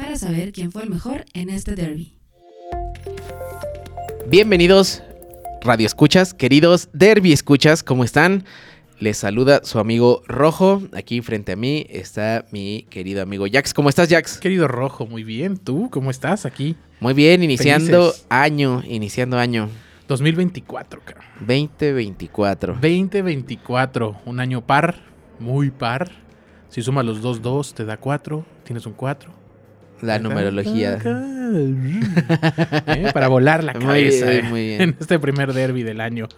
para saber quién fue el mejor en este derby. Bienvenidos, Radio Escuchas, queridos Derby Escuchas, ¿cómo están? Les saluda su amigo Rojo. Aquí frente a mí está mi querido amigo Jax. ¿Cómo estás, Jax? Querido Rojo, muy bien. ¿Tú cómo estás aquí? Muy bien, iniciando Felices. año, iniciando año 2024, cabrón. 2024. 2024, un año par, muy par. Si sumas los dos dos te da 4, tienes un 4. La numerología. Eh, Para volar la Muy cabeza bien, eh, muy bien. en este primer derby del año.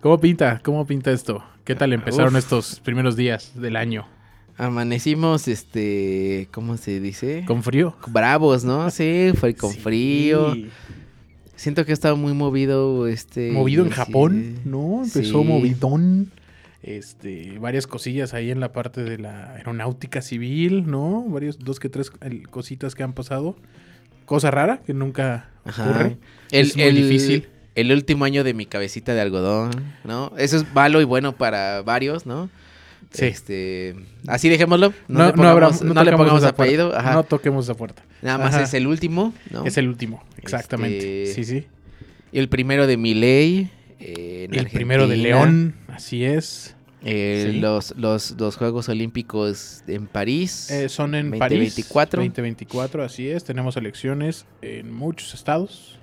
¿Cómo pinta? ¿Cómo pinta esto? ¿Qué tal empezaron Uf. estos primeros días del año? Amanecimos, este, ¿cómo se dice? ¿Con frío? Bravos, ¿no? Sí, fue con Sí. frío. Siento que ha estado muy movido, este. Movido en sí. Japón, ¿no? Empezó Sí. movidón. Este, varias cosillas ahí en la parte de la aeronáutica civil, ¿no? Varios, dos que tres cositas que han pasado. Cosa rara que nunca ocurre. El, Es muy el- difícil. El último año de mi cabecita de algodón, ¿no? Eso es malo y bueno para varios, ¿no? Sí. Este, así dejémoslo. No, No, le no habrá- pongamos, no le pongamos apellido. Ajá. No toquemos esa puerta. Nada más Ajá. es el último, ¿no? Es el último, exactamente. Este, Sí, sí. Y el primero de Miley. Eh, en El primero de. León, así es. Eh, Sí. los, los, los Juegos Olímpicos en París. Eh, son en 2024. París. 2024, así es. Tenemos elecciones en muchos estados.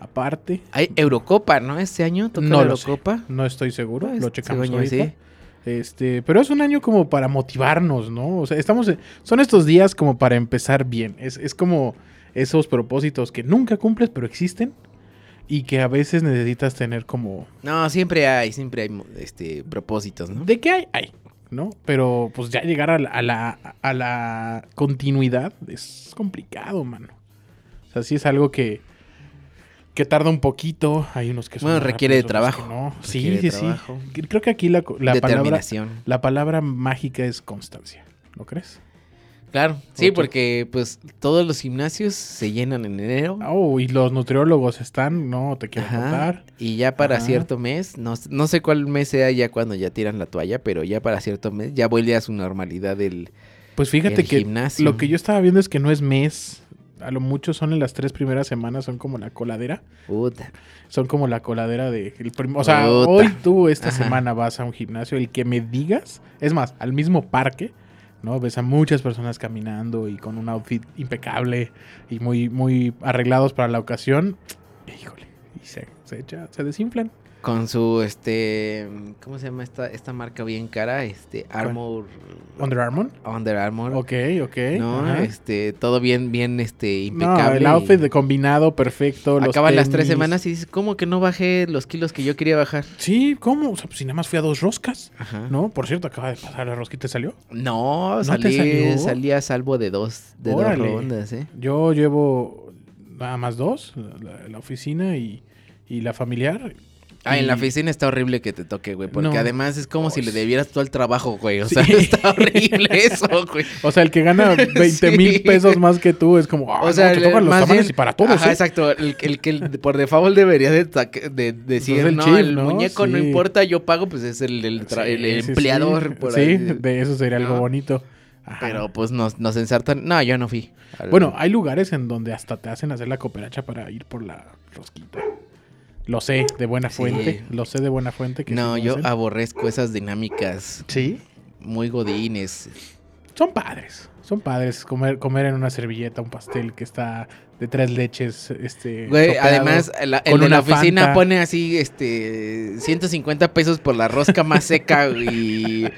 Aparte, Hay Eurocopa, ¿no? Este año toca No la lo sé. Eurocopa. No estoy seguro, Pues, lo checamos según yo, ahorita. sí. Este, pero es un año como para motivarnos, ¿no? O sea, estamos en- son estos días como para empezar bien. Es, es como esos propósitos que nunca cumples, pero existen y que a veces necesitas tener como No, siempre hay, siempre hay este, propósitos, ¿no? de qué hay, hay, ¿no? Pero pues ya llegar a la, a la, a la continuidad es complicado, mano. O sea, sí es algo que que tarda un poquito, hay unos que son Bueno, requiere de rápidos, trabajo. no. Sí, sí, sí. Creo que aquí la, la palabra la palabra mágica es constancia, ¿no crees? Claro, sí, porque pues todos los gimnasios se llenan en enero. Oh, y los nutriólogos están, no te quiero Ajá. contar. Y ya para Ajá. cierto mes, no, no sé cuál mes sea ya cuando ya tiran la toalla, pero ya para cierto mes ya vuelve a su normalidad el, Pues fíjate el que gimnasio. lo que yo estaba viendo es que no es mes. A lo mucho son en las tres primeras semanas, son como la coladera. Puta. Son como la coladera de... el o sea, Puta. hoy tú esta Ajá. semana vas a un gimnasio, el que me digas, es más, al mismo parque, ¿no? Ves a muchas personas caminando y con un outfit impecable y muy, muy arreglados para la ocasión. Híjole, y se, se, echa- se desinflan. Con su este ¿cómo se llama esta esta marca bien cara? Este Armour Under Armour. Under Armour. Ok, ok. No, ajá. este todo bien bien este No, impecable. el y outfit de combinado perfecto. Acaban las tres semanas y dices, ¿cómo que no bajé los kilos que yo quería bajar? Sí, ¿cómo? O sea, pues si nada más fui a dos roscas. Ajá. No, por cierto, acaba de pasar la rosquita, ¿salió? No, te salí, salió? salí a salvo de dos, de Órale. dos rondas, ¿eh? Yo llevo nada más dos, la, la oficina y, y la familiar. Ah, en la oficina está horrible que te toque, güey, porque No. además es como si le debieras tú al trabajo, güey, o Sí. sea, está horrible eso, güey. O sea, el que gana 20 mil Sí. pesos más que tú es como, ah, O sea, no, te tocan los bien- y para todos, Ajá, ¿eh? exacto. El, el que el- por default debería de, decir, el no, el ¿no? muñeco no importa, yo pago, pues es el, el, el- el empleador sí. por Sí, ahí. de eso sería algo bonito. Ajá. Pero pues nos, nos ensartan. No, yo no fui. Al- Bueno, hay lugares en donde hasta te hacen hacer la cooperacha para ir por la rosquita. Lo sé de buena Sí. fuente. Lo sé de buena fuente. Que no, sí yo aborrezco esas dinámicas Sí. muy godines. Son padres. Son padres comer, comer en una servilleta un pastel que está de tres leches. Este, Güey, además, la, el de la una oficina Fanta. pone así, este, 150 pesos por la rosca más seca y,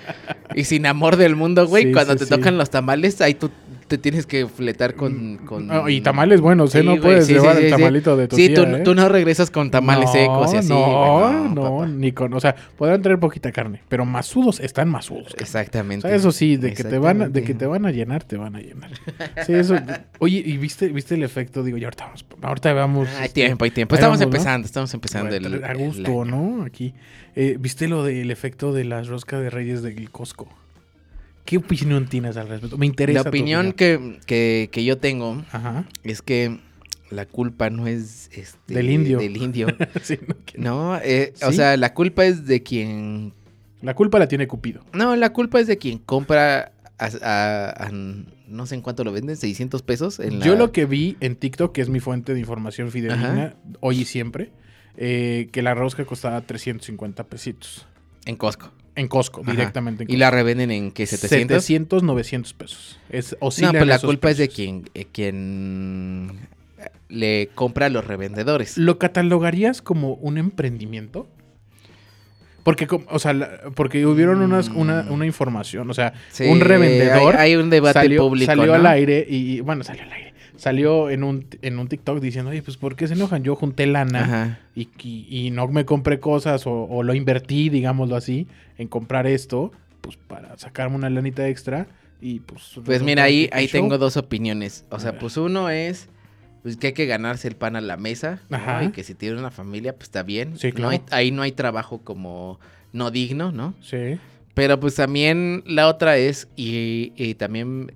y sin amor del mundo, güey. Sí, Cuando sí, te sí. tocan los tamales, ahí tú te tienes que fletar con... con... Ah, y tamales buenos, ¿eh? Sí, no puedes sí, llevar sí, el tamalito de tu Sí, tía, tú, ¿eh? tú no regresas con tamales No, secos y así. No, no, papá. ni con, o sea, podrán traer poquita carne, pero masudos están masudos. O Exactamente. sea, eso sí, de que te van, a- de que te van a llenar, te van a llenar. Sí, eso. Oye, ¿y viste, viste el efecto? Digo, ya ahorita vamos, ahorita vamos. Hay este, tiempo, hay tiempo. Estamos vamos, ¿no? empezando, estamos empezando el... a gusto. ¿no? Aquí. Eh, ¿Viste lo del efecto de las roscas de reyes del Costco? ¿Qué opinión tienes al respecto? Me interesa. La tu opinión que, que, que yo tengo Ajá. es que la culpa no es este, Del indio. Del indio. Sí, no, que- No, eh, o sea, la culpa es de quien... La culpa la tiene Cupido. No, la culpa es de quien compra a, a- a- no sé en cuánto lo venden, 600 pesos. En Yo lo que vi en TikTok, que es mi fuente de información fidedigna, hoy y siempre, eh, que la rosca costaba 350 pesitos. En Costco. En Costco, Ajá. directamente en Y la revenden en qué, 700. 700, 900 pesos. Es, No, pues en la culpa es de quien, eh, quien le compra a los revendedores. ¿Lo catalogarías como un emprendimiento? Porque, o sea, porque hubieron unas, una, Mm. una información, o sea, Sí, un revendedor Hay, hay un debate salió, público. salió ¿no? al aire y, bueno, salió al aire. Salió en un, en un TikTok diciendo, oye, pues ¿por qué se enojan? Yo junté lana y, y- y no me compré cosas o, o lo invertí, digámoslo así, en comprar esto, pues para sacarme una lanita extra y pues... Pues mira, ahí, ahí show. tengo dos opiniones. O sea, pues uno es pues, que hay que ganarse el pan a la mesa. ¿no? Ajá. Y que si tiene una familia, pues está bien. Sí, No claro. hay- ahí no hay trabajo como no digno, ¿no? Sí. Pero pues también la otra es, y, y también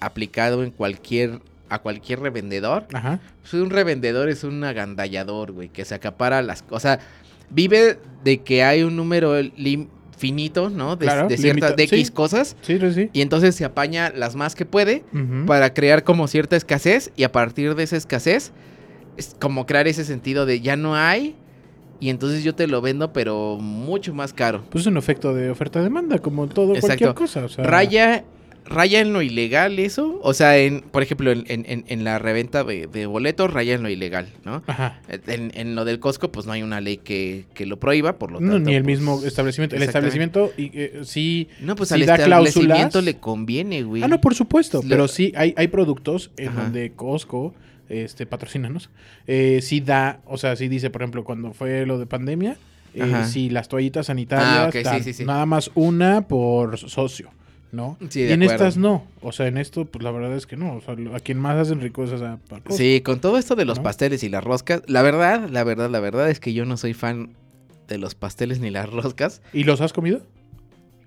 aplicado en cualquier, a cualquier revendedor, Ajá. pues un revendedor es un agandallador, güey, que se acapara las cosas. Vive de que hay un número finito, ¿no? De, Claro, de ciertas, de X sí. cosas. Sí, sí, sí. Y entonces se apaña las más que puede para crear como cierta escasez. Y a partir de esa escasez, es como crear ese sentido de ya no hay. Y entonces yo te lo vendo, pero mucho más caro. Pues es un efecto de oferta-demanda, como todo Exacto. cualquier cosa. O sea, Raya, raya en lo ilegal eso. O sea, en, por ejemplo, en, en- la reventa de, de boletos, raya en lo ilegal, ¿no? Ajá. En, en lo del Costco, pues no hay una ley que, que lo prohíba, por lo No, tanto. ni el pues, mismo establecimiento. El establecimiento y, eh, sí. No, pues sí al establecimiento cláusulas. le conviene, güey. Ah, no, por supuesto. Lo- Pero sí, hay, hay productos en Ajá. donde Costco, este, patrocínanos, eh, sí da, o sea, sí dice, por ejemplo, cuando fue lo de pandemia, eh, Ajá. sí, las toallitas sanitarias, Ah, sí, sí. nada más una por socio, ¿no? Sí, y en acuerdo. estas no. O sea, en esto, pues la verdad es que no. O sea, a quien más hacen rico es a. Sí, con todo esto de los ¿No? pasteles y las roscas, la verdad, la verdad, la verdad es que yo no soy fan de los pasteles ni las roscas. ¿Y los has comido?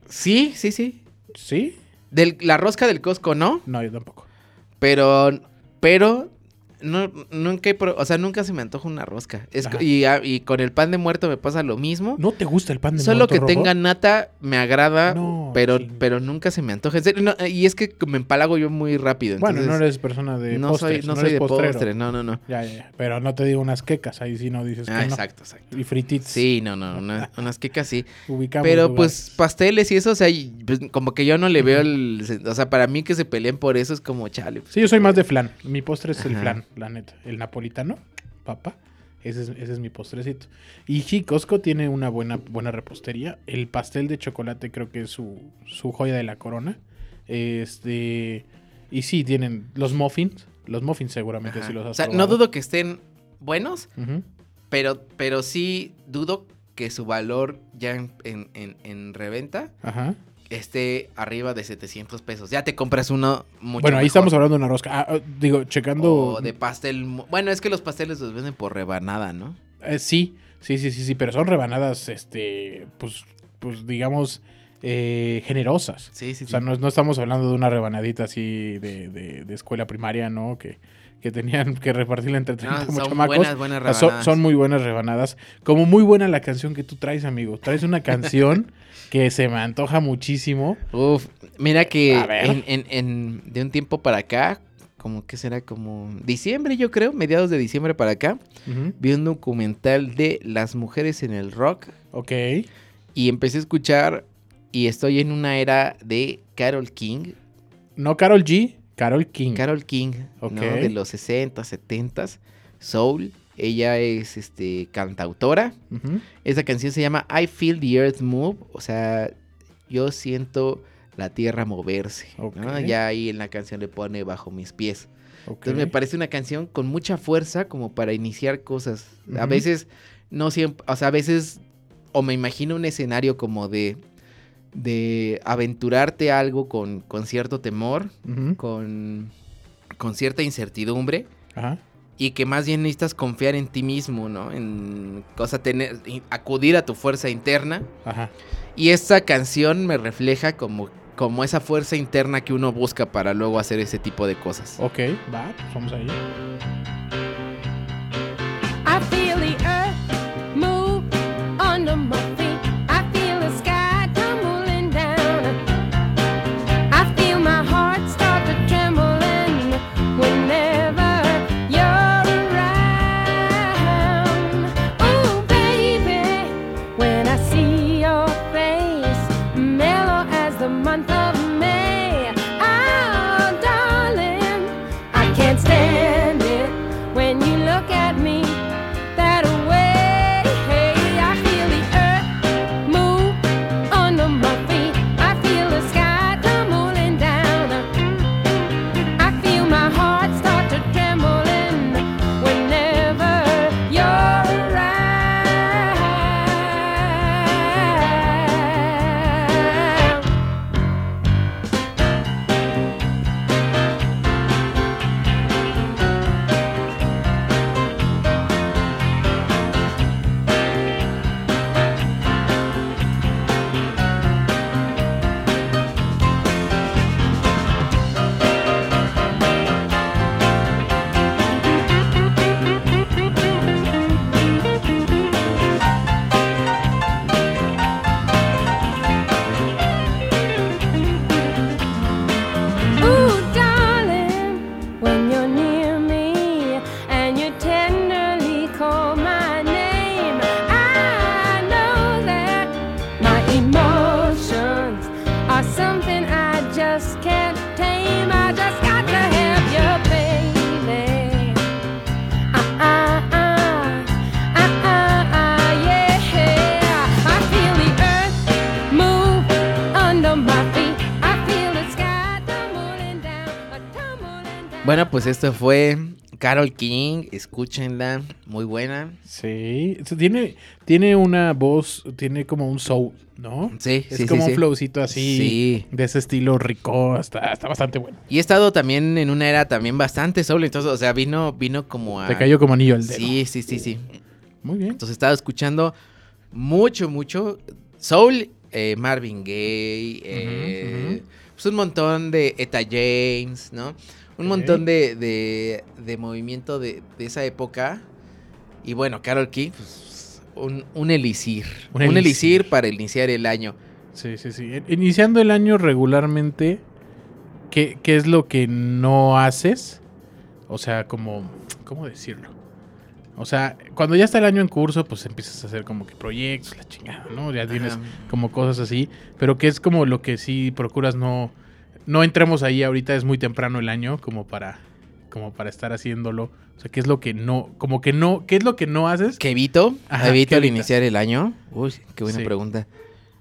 Sí, sí, sí. Sí. Del, la rosca del Costco no, No, yo tampoco. pero, pero, no, nunca, he o sea, nunca se me antoja una rosca. Es, co- y, con el pan de muerto me pasa lo mismo. ¿No te gusta el pan de Solo muerto que rojo? tenga nata me agrada, No, pero, pero nunca se me antoja. No, y es que me empalago yo muy rápido. Bueno, no eres persona de no postres, soy, no soy de postrero. postre, no, no, no. Ya, ya, ya. Pero no te digo unas quecas, ahí sí no dices Ah, que no. exacto, exacto. Y frititas. Sí, no, no, una- unas quecas sí. Ubicamos Pero lugares. pues pasteles y eso, o sea, pues, como que yo no le veo el... O sea, para mí que se peleen por eso es como chale. pues, Sí, yo soy más de flan. Mi postre es el Ajá. flan, la neta. El napolitano, papa. Ese es, ese es mi postrecito. Y sí, Costco tiene una buena, buena repostería. El pastel de chocolate creo que es su, su joya de la corona. Este. Y sí, tienen los muffins. Los muffins seguramente ajá. sí los has O sea, no dudo que estén buenos, pero, pero sí dudo que su valor ya en, en- en- en reventa Ajá. Esté arriba de 700 pesos. Ya te compras uno mucho Bueno, ahí mejor. estamos hablando de una rosca. Ah, ah, digo, checando. O de pastel... Bueno, es que los pasteles los venden por rebanada, ¿no? Eh, sí, sí, sí, sí, sí, pero son rebanadas, este, pues, pues digamos, eh, generosas. Sí, sí, O sea, no, no estamos hablando de una rebanadita así de, de- de escuela primaria, ¿no? Que, que tenían que repartirla entre 30 No, son buenas, buenas son, rebanadas. son muy buenas rebanadas. Como muy buena la canción que tú traes, amigo. Traes una canción que se me antoja muchísimo. Uf, mira que A ver. en, en- en- de un tiempo para acá, como que será como diciembre, yo creo, mediados de diciembre para acá, vi un documental de las mujeres en el rock Ok. y empecé a escuchar y estoy en una era de Carol King, No Carol G, Carol King. Carol King, ¿no? De los 60, 70, soul. Ella es este cantautora. Esa canción se llama I Feel the Earth Move, o sea, yo siento la tierra moverse. Ya ahí en la canción le pone bajo mis pies. Entonces me parece una canción con mucha fuerza como para iniciar cosas. A veces, no siempre, o sea, a veces, o me imagino un escenario como de, de aventurarte a algo con, con cierto temor, con, con cierta incertidumbre. Ajá. Y que más bien necesitas confiar en ti mismo, ¿no? En, o sea, tener, acudir a tu fuerza interna. Ajá. Y esta canción me refleja como, como esa fuerza interna que uno busca para luego hacer ese tipo de cosas. Ok, va, pues vamos ahí. Pues esto fue Carol King, escúchenla, muy buena. Sí. Tiene, tiene una voz, tiene como un soul, ¿no? Sí, Es sí, como sí, un flowcito así. Sí. De ese estilo rico. Está, está bastante bueno. Y he estado también en una era también bastante soul, entonces, o sea, vino, vino como a... Te cayó como anillo al dedo. Sí, sí, sí, sí. Muy bien. Entonces he estado escuchando mucho, mucho soul, eh, Marvin Gaye, eh, pues un montón de Eta James, ¿no? Un montón de, de, de movimiento de, de esa época. Y bueno, Carol King, pues un, un elixir. Un Un, elixir. elixir para iniciar el año. Sí, sí, sí. Iniciando el año regularmente, ¿qué, qué es lo que no haces? O sea, como, ¿cómo decirlo? O sea, cuando ya está el año en curso, pues empiezas a hacer como que proyectos, la chingada, ¿no? Ya tienes Ajá. como cosas así, pero que es como lo que sí procuras no, no entremos ahí ahorita, es muy temprano el año como para, como para estar haciéndolo. O sea, ¿qué es lo que no, como que no, qué es lo que no haces? ¿Qué evito? Ajá, evito ¿qué al iniciar el año. Uy, qué buena Sí. pregunta.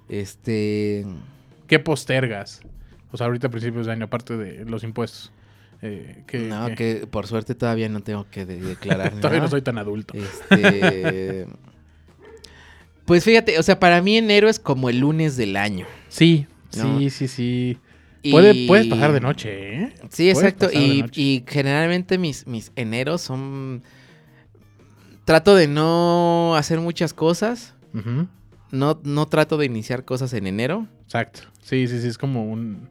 Este... ¿Qué postergas? O sea, ahorita a principios de año, aparte de los impuestos. Eh, que, no, que- que por suerte todavía no tengo que de- declarar. Todavía no soy tan adulto. Este. pues fíjate, o sea, para mí enero es como el lunes del año. Sí, No. sí, sí, sí. Y- Puede, puedes pasar de noche, ¿eh? Sí, Puedes exacto. Y, y generalmente mis, mis eneros son. Trato de no hacer muchas cosas. No, no trato de iniciar cosas en enero. Exacto. Sí, sí, sí, es como un...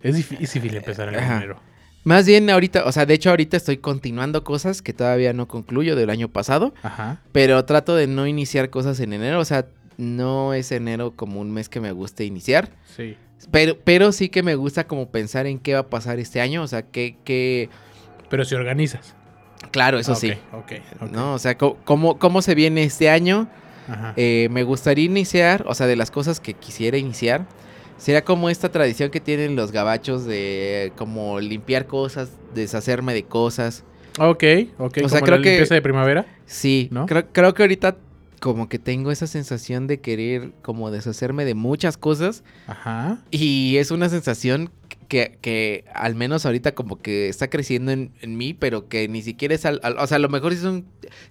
Es difícil empezar en Ajá. enero. Más bien ahorita, o sea, de hecho ahorita estoy continuando cosas que todavía no concluyo del año pasado. Ajá. Pero trato de no iniciar cosas en enero. O sea, no es enero como un mes que me guste iniciar. Sí. Pero, pero sí que me gusta como pensar en qué va a pasar este año. O sea, que, que... Pero si organizas. Claro, eso Ah, sí. Ok, ok. ¿No? O sea, cómo, cómo se viene este año. Ajá. Eh, me gustaría iniciar, o sea, de las cosas que quisiera iniciar. Sería como esta tradición que tienen los gabachos de como limpiar cosas, deshacerme de cosas. ok, ok. o como sea, la creo que- limpieza de primavera. Sí, ¿No? creo, creo que ahorita como que tengo esa sensación de querer como deshacerme de muchas cosas Ajá. y es una sensación que, que al menos ahorita como que está creciendo en, en mí, pero que ni siquiera es al, al- o sea, a lo mejor sí son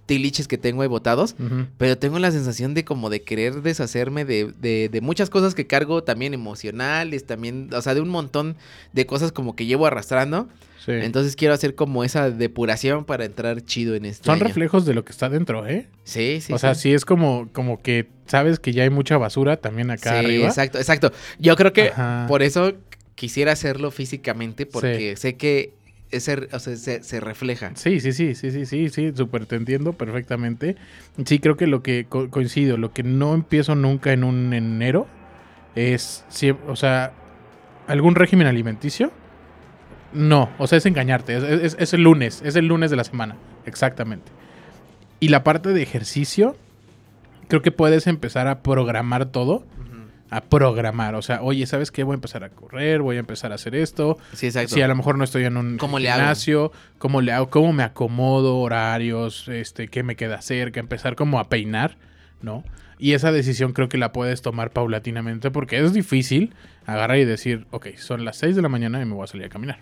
tiliches que tengo ahí botados, pero tengo la sensación de como de querer deshacerme de, de, de muchas cosas que cargo también emocionales, también, o sea, de un montón de cosas como que llevo arrastrando. Sí. Entonces quiero hacer como esa depuración para entrar chido en este Son año. reflejos de lo que está dentro, ¿eh? Sí, sí. o sea, sí. sí es como, como que sabes que ya hay mucha basura también acá Sí, arriba. exacto, exacto. Yo creo que Ajá. por eso quisiera hacerlo físicamente porque sé que ese, o sea, se, se refleja. Sí, sí, sí, sí, sí, sí, sí, súper te entiendo perfectamente. Sí, creo que lo que co- coincido, lo que no empiezo nunca en un enero es, o sea, algún régimen alimenticio. No, o sea, es engañarte, es, es- es el lunes, es el lunes de la semana, exactamente. Y la parte de ejercicio, creo que puedes empezar a programar todo, a programar, o sea, oye, ¿sabes qué? Voy a empezar a correr, voy a empezar a hacer esto, Sí, exacto. si a lo mejor no estoy en un ¿Cómo le hago? gimnasio, ¿cómo le hago? ¿Cómo me acomodo horarios? Este, ¿Qué me queda cerca? Empezar como a peinar, ¿no? Y esa decisión creo que la puedes tomar paulatinamente porque es difícil agarrar y decir, ok, son las 6 de la mañana y me voy a salir a caminar.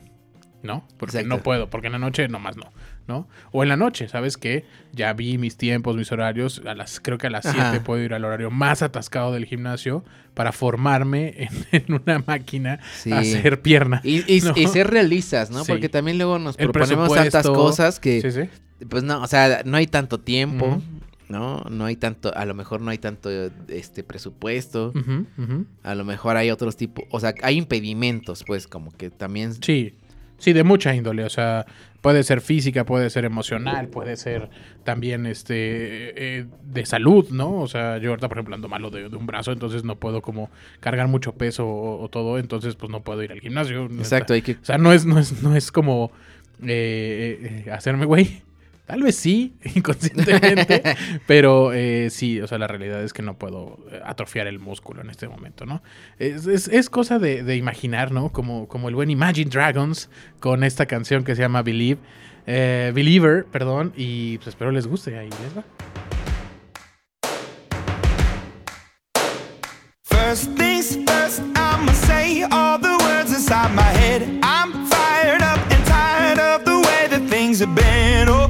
¿No? Porque Exacto. no puedo, porque en la noche nomás no, ¿no? O en la noche, ¿sabes qué? Ya vi mis tiempos, mis horarios, a las, creo que a las Ajá. 7 puedo ir al horario más atascado del gimnasio para formarme en, en una máquina Sí. a hacer pierna. Y, y- ¿no? y ser realistas, ¿no? Sí. Porque también luego nos El proponemos tantas cosas que, Sí, sí. pues no, o sea, no hay tanto tiempo. ¿no? No hay tanto, a lo mejor no hay tanto este presupuesto, a lo mejor hay otros tipos, o sea, hay impedimentos, pues, como que también... Sí, sí, de mucha índole. O sea, puede ser física, puede ser emocional, puede ser también este eh, de salud, ¿no? O sea, yo ahorita, por ejemplo, ando malo de, de un brazo, entonces no puedo como cargar mucho peso o, o todo, entonces pues no puedo ir al gimnasio. Exacto, hay que... O sea, no es, no es, no es como eh, eh, hacerme güey. Tal vez sí, inconscientemente, pero eh, sí, o sea, la realidad es que no puedo eh, atrofiar el músculo en este momento, ¿no? Es, es- es cosa de, de imaginar, ¿no? Como, como el buen Imagine Dragons con esta canción que se llama Believe, eh, Believer, perdón, y pues espero les guste, ahí les va. First things first, I'ma say all the words inside my head. I'm fired up and tired of the way that things have been. Oh,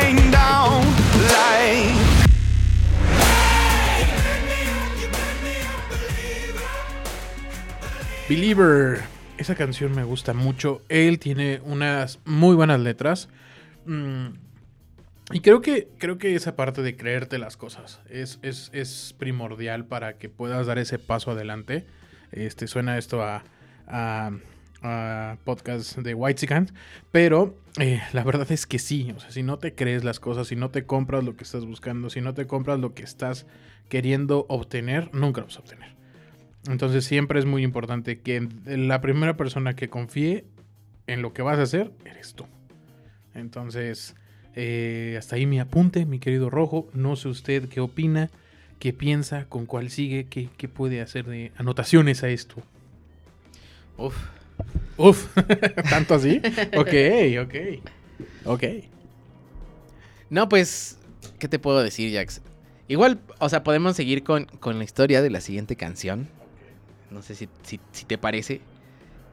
Believer. Esa canción me gusta mucho. Él tiene unas muy buenas letras. Mm, Y creo que, creo que esa parte de creerte las cosas es, es, es primordial para que puedas dar ese paso adelante. Este, suena esto a, a, podcast de White pero eh, la verdad es que sí. O sea, si no te crees las cosas, si no te compras lo que estás buscando, si no te compras lo que estás queriendo obtener, nunca lo vas a obtener. Entonces siempre es muy importante que la primera persona que confíe en lo que vas a hacer, eres tú. Entonces, eh, hasta ahí mi apunte, mi querido Rojo. No sé usted qué opina, qué piensa, con cuál sigue, qué, qué puede hacer de anotaciones a esto. Uf. Uf, ¿tanto así? Ok, ok. Ok. No, pues, ¿qué te puedo decir, Jax? Igual, o sea, podemos seguir con, con la historia de la siguiente canción. No sé si, si, si te parece.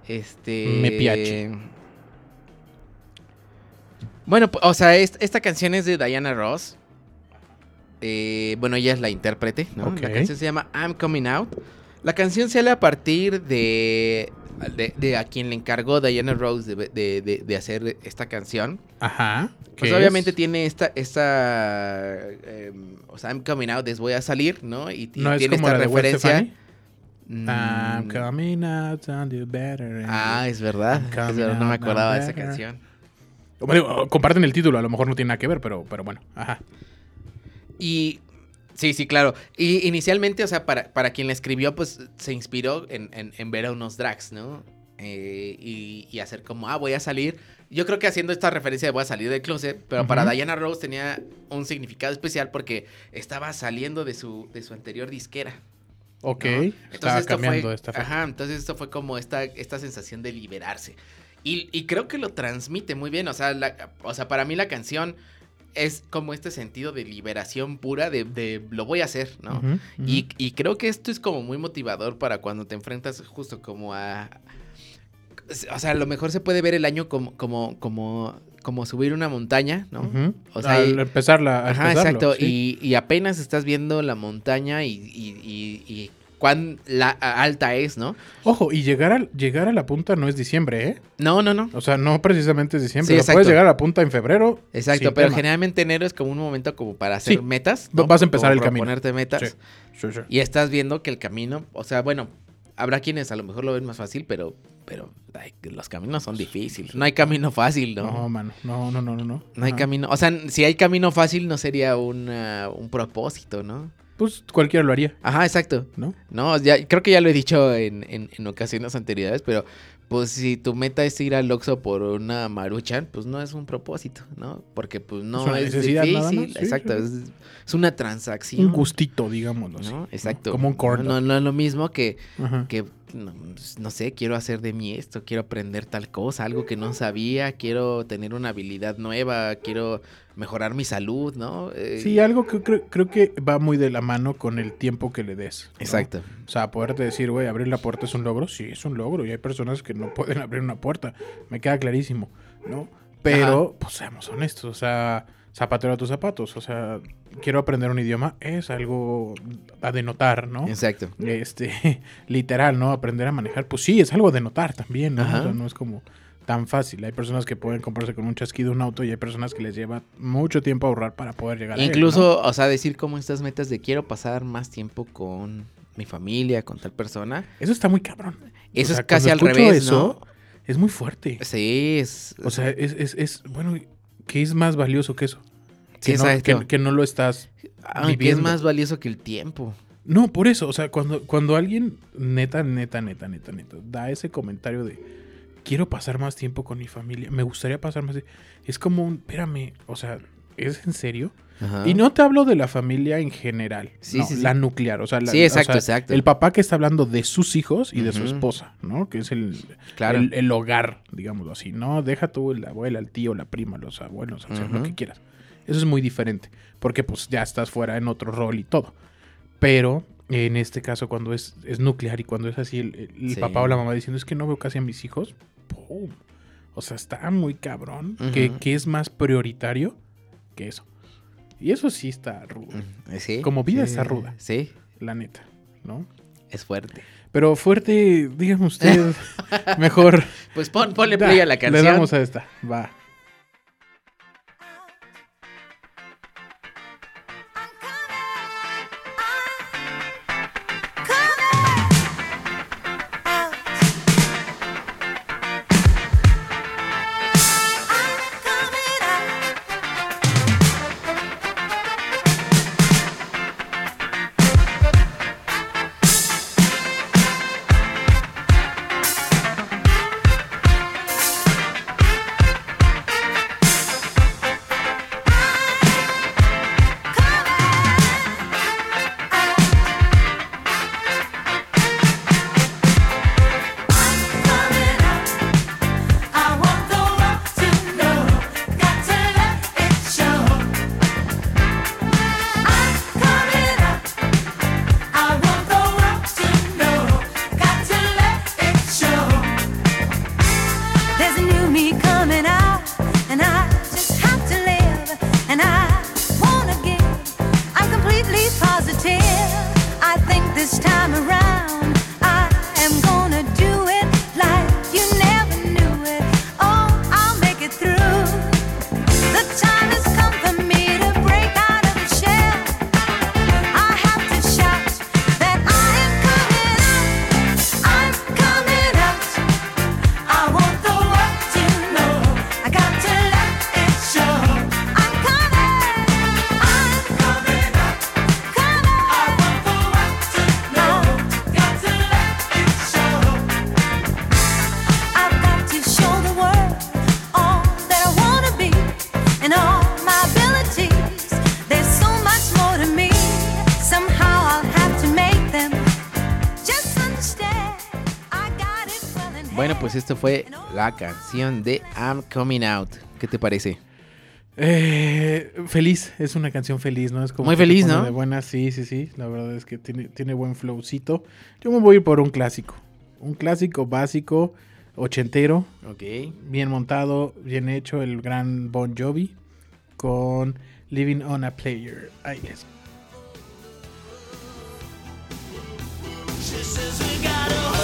Este. Me piace. Bueno, o sea, est- esta canción es de Diana Ross. Eh, bueno, ella es la intérprete, ¿no? La canción se llama I'm Coming Out. La canción sale a partir de, de, de a quien le encargó Diana Ross de, de- hacer esta canción. Ajá. Pues ¿qué obviamente es? tiene esta, esta, em, o sea, I'm coming out, es voy a salir, ¿no? Y, y ¿No es tiene como esta la referencia. Stefani? Mm, I'm coming out and you better. ah, es verdad, I'm es coming verdad, no me acordaba de I'm esa canción. Bueno, comparten el título, a lo mejor no tiene nada que ver, pero, pero bueno. Ajá. Y sí, sí, claro. Y inicialmente, o sea, para, para quien la escribió, pues se inspiró en, en- en ver a unos drags, ¿no? Eh, y, y hacer como, ah, voy a salir. Yo creo que haciendo esta referencia de voy a salir del closet, pero para. Diana Rose tenía un significado especial porque estaba saliendo de su, de su anterior disquera. Ok. ¿no? Estaba esto cambiando fue, esta. Ajá, entonces esto fue como esta, esta sensación de liberarse. Y, y creo que lo transmite muy bien. O sea, la- o sea, para mí la canción es como este sentido de liberación pura, de, de lo voy a hacer, ¿no? Y, y creo que esto es como muy motivador para cuando te enfrentas justo como a... O sea, a lo mejor se puede ver el año como, como, como, como subir una montaña, ¿no? Ujú. O sea, Al empezarla. al Ajá, empezarlo, exacto. sí. Y, y apenas estás viendo la montaña y, y, y- cuán la, alta es, ¿no? Ojo, y llegar, al, llegar a la punta no es diciembre, ¿eh? No, no, no. O sea, no precisamente es diciembre. Sí, puedes llegar a la punta en febrero. Exacto, pero tema. generalmente enero es como un momento como para hacer Sí. metas. Va- vas a empezar Como el camino. Ponerte metas. Sí. Y estás viendo que el camino, o sea, bueno, habrá quienes a lo mejor lo ven más fácil, pero, pero ay, los caminos son difíciles. No hay camino fácil, ¿no? No, mano. No, no, no, no. No, No hay Ajá. camino, o sea, si hay camino fácil no sería una- un propósito, ¿no? Pues cualquiera lo haría, Ajá, exacto. ¿no? No, ya, creo que ya lo he dicho en, en- en ocasiones anteriores, pero pues si tu meta es ir al Oxxo por una maruchan, pues no es un propósito, ¿no? Porque pues no una es, necesidad nada difícil. sí, exacto, sí. Es, es una transacción. Un gustito, digámoslo así. ¿no? Exacto. Como un corn No, no es lo mismo que, que no, no sé, quiero hacer de mí esto, quiero aprender tal cosa, algo que no sabía, quiero tener una habilidad nueva, quiero mejorar mi salud, ¿no? Eh, Sí, algo que creo, creo que va muy de la mano con el tiempo que le des. ¿no? Exacto. O sea, poderte decir, güey, abrir la puerta es un logro. Sí, es un logro. Y hay personas que no pueden abrir una puerta. Me queda clarísimo, ¿no? Pero, pues seamos honestos. O sea, zapatero a tus zapatos. O sea, quiero aprender un idioma. Es algo a denotar, ¿no? Exacto. Este, literal, ¿no? Aprender a manejar. Pues sí, es algo de notar también, ¿no? O sea, no es como tan fácil. Hay personas que pueden comprarse con un chasquido un auto y hay personas que les lleva mucho tiempo ahorrar para poder llegar a él, ¿no? Incluso, o sea, decir como estas metas de quiero pasar más tiempo con mi familia, con tal persona. Eso está muy cabrón. Eso O sea, es casi al revés, eso, ¿no? Es muy fuerte. Sí, es... O sea, es, es, es bueno, ¿qué es más valioso que eso? sí, que, no, exacto. que, que no lo estás. Aunque es más valioso que el tiempo. No, por eso. O sea, cuando, cuando alguien neta, neta, neta, neta, neta, da ese comentario de quiero pasar más tiempo con mi familia, me gustaría pasar más. tie-", Es como un, espérame, o sea, ¿es en serio? Ajá. Y no te hablo de la familia en general, Sí, no, sí, sí. la nuclear, o sea, la- Sí, exacto, o sea, exacto. el papá que está hablando de sus hijos y de su esposa, ¿no? Que es el, Claro. el, el hogar, digámoslo así, ¿no? Deja tú la abuela, el tío, la prima, los abuelos, o sea, lo que quieras. Eso es muy diferente, porque pues ya estás fuera en otro rol y todo. Pero en este caso, cuando es, es nuclear y cuando es así, el, papá o la mamá diciendo es que no veo casi a mis hijos, ¡pum! O sea, está muy cabrón que, Ujú. que es más prioritario que eso. Y eso sí está rudo, Mm, Sí. Como vida sí, está ruda. Sí, la neta, ¿no? es fuerte. Pero fuerte, dígame usted, mejor. Pues pon, ponle Da, play a la canción. Le damos a esta, va. Fue la canción de I'm Coming Out. ¿Qué te parece? Eh, feliz, es una canción feliz, ¿no? Es como Muy feliz, ¿no? De buena, sí, sí, sí. La verdad es que tiene, tiene buen flowcito. Yo me voy a ir por un clásico. Un clásico básico, ochentero, Ok. bien montado, bien hecho, el gran Bon Jovi con Living on a Player. Ahí es. Nos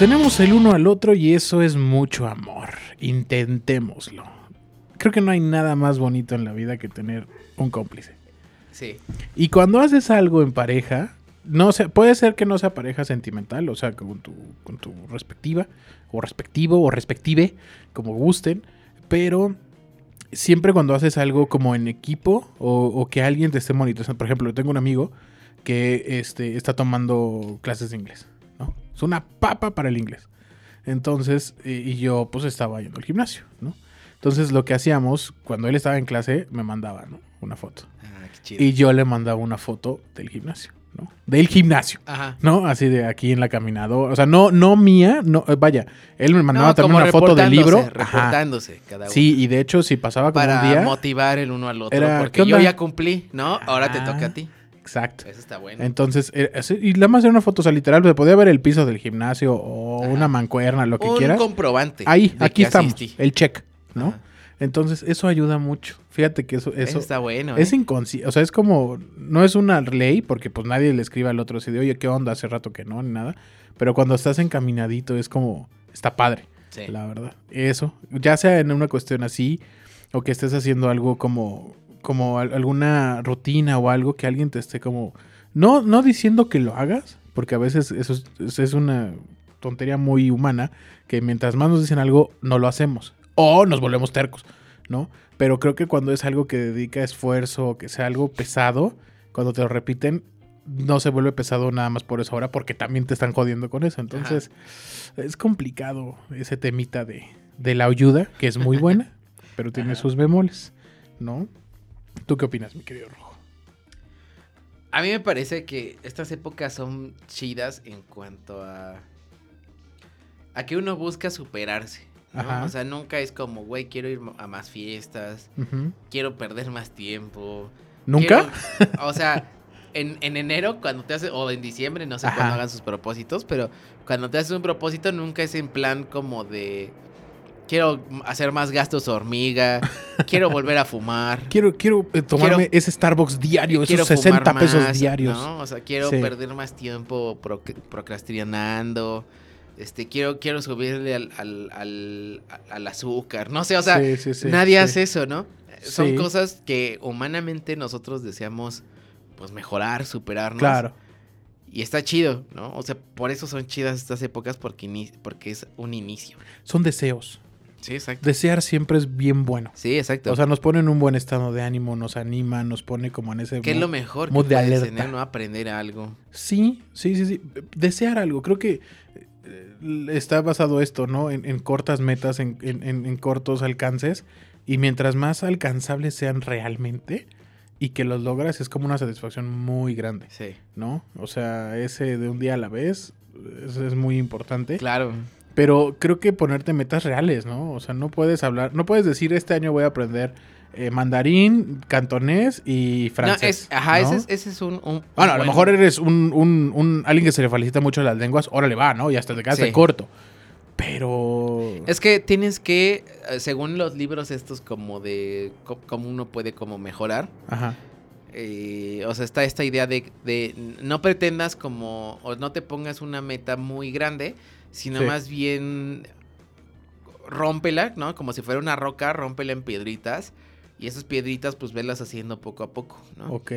tenemos el uno al otro y eso es mucho amor. Intentémoslo. Creo que no hay nada más bonito en la vida que tener un cómplice. Sí. Y cuando haces algo en pareja, no sé, puede ser que no sea pareja sentimental, o sea, con tu, con tu respectiva, o respectivo, o respective, como gusten, pero siempre cuando haces algo como en equipo, o, o que alguien te esté monitoreando, por ejemplo, yo tengo un amigo que este, está tomando clases de inglés. Es una papa para el inglés. Entonces, y yo pues estaba yendo al gimnasio, ¿no? Entonces lo que hacíamos, cuando él estaba en clase, me mandaba, ¿no? Una foto. Ah, qué chido. Y yo le mandaba una foto del gimnasio, ¿no? Del gimnasio, Ajá. ¿no? Así de aquí en la caminadora. O sea, no, no mía, no, eh, vaya, él me mandaba No, también una foto del libro. reportándose, Ajá. Cada uno. Sí, y de hecho, si pasaba como Para un día. motivar el uno al otro. Era, porque ¿qué yo ya cumplí, ¿no? Ahora te toca a ti. Exacto. Eso está bueno. Entonces, eh, y nada más era una foto, o sea, literal, se podía ver el piso del gimnasio o Ajá. una mancuerna, lo que Un quieras. comprobante. Ahí, aquí estamos, asistí. el check, ¿no? Ajá. Entonces, eso ayuda mucho. Fíjate que eso, Eso, eso, está bueno. Es ¿eh? inconsciente, o sea, es como, no es una ley, porque pues nadie le escribe al otro así de, oye, ¿qué onda? Hace rato que no, ni nada. Pero cuando estás encaminadito es como, está padre, Sí. la verdad. Eso, ya sea en una cuestión así, o que estés haciendo algo como, como al- alguna rutina o algo que alguien te esté como, no, no diciendo que lo hagas, porque a veces eso es, una tontería muy humana, que mientras más nos dicen algo, no lo hacemos. O nos volvemos tercos, ¿no? Pero creo que cuando es algo que dedica esfuerzo, o que sea algo pesado, cuando te lo repiten, no se vuelve pesado nada más por eso ahora, porque también te están jodiendo con eso. Entonces, es complicado ese temita de, de la ayuda, que es muy buena, pero tiene sus bemoles, ¿no? ¿Tú qué opinas, mi querido Rojo? A mí me parece que estas épocas son chidas en cuanto a. a que uno busca superarse. ¿no? Ajá. O sea, nunca es como, güey, quiero ir a más fiestas, quiero perder más tiempo. ¿Nunca? quiero- o sea, en, en enero, cuando te haces, o en diciembre, no sé Ajá. cuándo hagan sus propósitos, pero cuando te haces un propósito, nunca es en plan como de. Quiero hacer más gastos hormiga, quiero volver a fumar. Quiero, quiero eh, tomarme Quiero- ese Starbucks diario, esos fumar 60 pesos más, diarios. ¿no? O sea, quiero Sí. perder más tiempo proc- procrastinando. Este, quiero, quiero subirle al, al, al, al azúcar. No sé, o sea, Sí, sí, sí, nadie hace eso, ¿no? Son cosas que humanamente nosotros deseamos pues mejorar, superarnos. Claro. Y está chido, ¿no? O sea, por eso son chidas estas épocas porque, porque es un inicio. Son deseos. Sí, exacto. Desear siempre es bien bueno. Sí, exacto. O sea, nos pone en un buen estado de ánimo, nos anima, nos pone como en ese... ¿Qué es lo mejor que mood de puedes alerta. tener, no? Aprender algo. Sí, sí, sí, sí. Desear algo. Creo que eh, está basado esto, ¿no? En, en cortas metas, en, en- en- en cortos alcances. Y mientras más alcanzables sean realmente y que los logras, es como una satisfacción muy grande, Sí. ¿no? O sea, ese de un día a la vez es, es muy importante. Claro. Pero creo que ponerte metas reales, ¿no? O sea, no puedes hablar, no puedes decir este año voy a aprender eh, mandarín, cantonés y francés. No, es, ajá, ¿no? ese es, ese es un, un- Bueno, a lo mejor eres un, un- un- alguien que se le felicita mucho las lenguas, órale va, ¿no? Y hasta te quedaste Sí. corto. Pero. Es que tienes que, eh, según los libros estos como de cómo uno puede como mejorar, Ajá. eh, o sea, está esta idea de, de no pretendas como, o no te pongas una meta muy grande, sino Sí. más bien rómpela, ¿no? Como si fuera una roca, rómpela en piedritas. Y esas piedritas, pues, velas haciendo poco a poco, ¿no? Ok.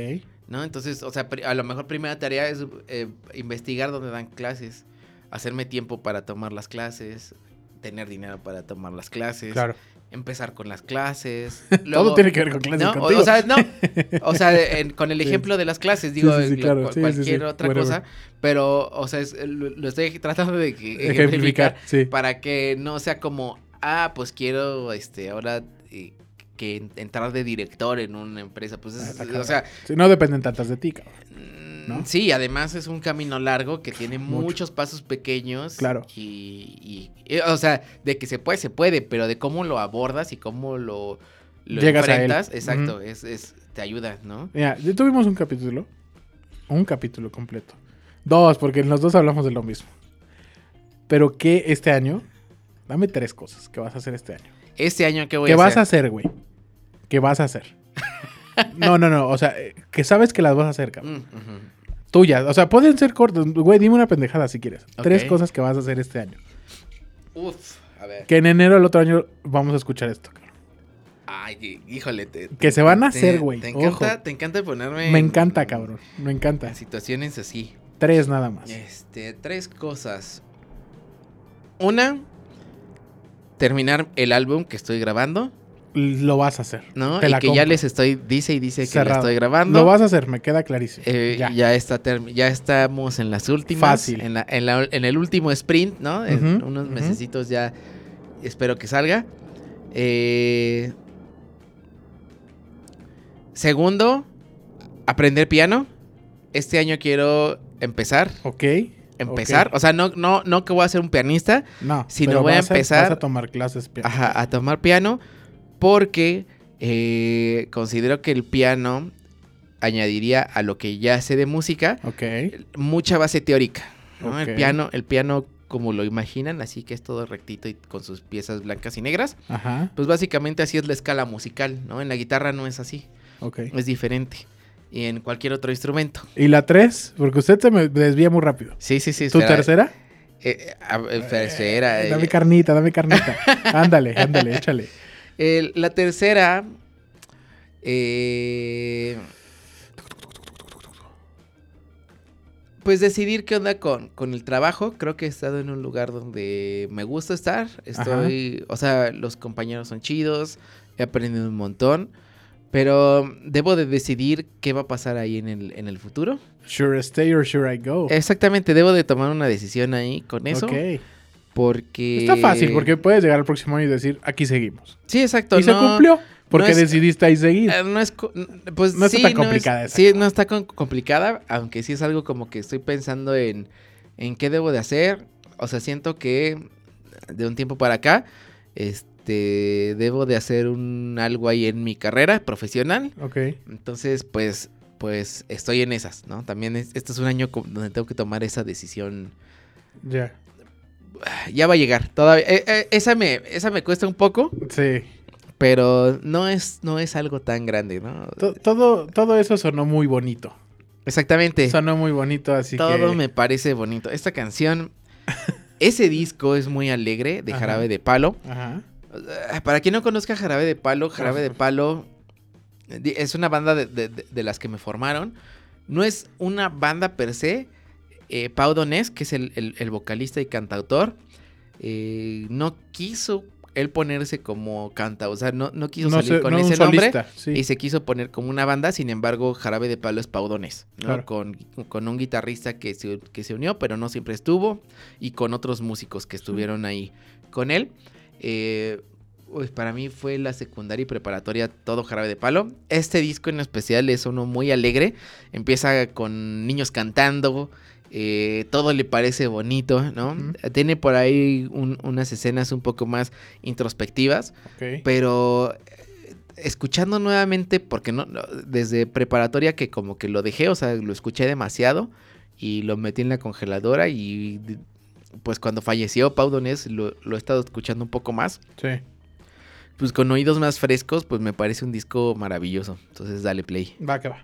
¿No? Entonces, o sea, a lo mejor primera tarea es eh, investigar dónde dan clases, hacerme tiempo para tomar las clases, tener dinero para tomar las clases, Claro. Empezar con las clases. Todo tiene que ver con clases ¿no? Contigo. O, sea, no, o sea, en- con el Sí. ejemplo de las clases, digo, sí, claro. cu- cualquier otra Whatever. cosa, pero, o sea, es- lo, lo estoy tratando de que- Ejemplificar, para que no sea como, ah, pues quiero, este, ahora eh, que en- entrar de director en una empresa, pues, es- Ah, o sea, no dependen tantas de ti, cabrón. ¿No? Sí, además es un camino largo que tiene Mucho. muchos pasos pequeños. Claro. Y, o sea, de que se puede, se puede, pero de cómo lo abordas y cómo lo, lo Llegas a él. enfrentas, exacto, es, es, te ayuda, ¿no? Mira, ya tuvimos un capítulo. Un capítulo completo. Dos, porque en los dos hablamos de lo mismo. Pero que este año. Dame tres cosas que vas a hacer este año. Este año, ¿qué voy ¿Qué a vas a hacer? hacer, güey? ¿Qué vas a hacer? No, no, no. O sea, eh, que sabes que las vas a hacer, cabrón. Mm. Tuyas. O sea, pueden ser cortas. Güey, dime una pendejada si quieres. Tres cosas que vas a hacer este año. Uf, a ver. Que en enero del otro año vamos a escuchar esto, cabrón. Ay, hí- híjole. te- Que se van a te- hacer, güey, Te encanta, te encanta ponerme. Me en- encanta, cabrón. Me encanta. En situaciones así. Tres nada más. Este, tres cosas. Una, terminar el álbum que estoy grabando, Lo vas a hacer. ¿no? Te y la que ya les estoy, dice y dice que la estoy grabando. Lo vas a hacer, me queda clarísimo. Eh, ya. ya. está term- ya estamos en las últimas. Fácil. En, la- en la- en el último sprint, ¿no? En unos mesecitos ya espero que salga. Eh, segundo, aprender piano. Este año quiero empezar. Ok. Empezar. O sea, no, no, no que voy a ser un pianista. No, si pero no voy a empezar- vas a tomar clases. piano. Ajá, a tomar piano. Porque eh, considero que el piano añadiría a lo que ya sé de música Ok. mucha base teórica. El piano, el piano como lo imaginan, así que es todo rectito y con sus piezas blancas y negras. Ajá. Pues básicamente así es la escala musical, ¿no? En la guitarra no es así, Ok. es diferente. Y en cualquier otro instrumento. ¿Y la tres? Porque usted se me desvía muy rápido. Sí, sí, sí. ¿Tu espera. tercera? Eh, eh, tercera. Eh, eh, dame carnita, dame carnita. ándale, ándale, échale. El- la tercera. eh, pues decidir qué onda con, con el trabajo. Creo que he estado en un lugar donde me gusta estar. Estoy, o sea, los compañeros son chidos, he aprendido un montón. Pero debo de decidir qué va a pasar ahí en el, en el futuro. Sure stay or sure I go. Exactamente, debo de tomar una decisión ahí con eso. Ok. Porque... Está fácil porque puedes llegar al próximo año y decir, aquí seguimos. Sí, exacto. ¿Y se no- cumplió? ¿Por No es- decidiste ahí seguir? Eh, no es, pues No está sí, tan es- complicada esa. sí, no está con- complicada, aunque sí es algo como que estoy pensando en, en qué debo de hacer. O sea, siento que de un tiempo para acá, este, debo de hacer un algo ahí en mi carrera profesional. Ok. Entonces, pues, pues estoy en esas, ¿no? También es- este es un año donde tengo que tomar esa decisión. Ya. Ya va a llegar, todavía. eh, eh, esa me, esa me cuesta un poco, Sí. pero no es, no es algo tan grande, ¿no? To- todo, todo eso sonó muy bonito. Exactamente. Sonó muy bonito, así Todo que... me parece bonito. Esta canción, ese disco es muy alegre de Ajá. Jarabe de Palo. Ajá. Ah, Para quien no conozca Jarabe de Palo, Jarabe de Palo es una banda de- de- de las que me formaron. No es una banda per se. Eh, Pau Donés, que es el, el- el vocalista y cantautor, eh, no quiso él ponerse como canta, o sea, no, no quiso No salir sé, con no ese nombre solista, sí. y se quiso poner como una banda, sin embargo, Jarabe de Palo es Paudones, ¿no? Claro. Con, con un guitarrista que se, que se unió, pero no siempre estuvo, y con otros músicos que estuvieron ahí con él. Eh, uy, para mí fue la secundaria y preparatoria todo Jarabe de Palo. Este disco en especial es uno muy alegre, empieza con niños cantando. Eh, todo le parece bonito, ¿no? Tiene por ahí un- unas escenas un poco más introspectivas. Pero eh, escuchando nuevamente, porque no, no, desde preparatoria que como que lo dejé, o sea, lo escuché demasiado y lo metí en la congeladora y pues cuando falleció Pau Donés lo, lo he estado escuchando un poco más. Sí. Pues con oídos más frescos, pues me parece un disco maravilloso. Entonces dale play. Va que va.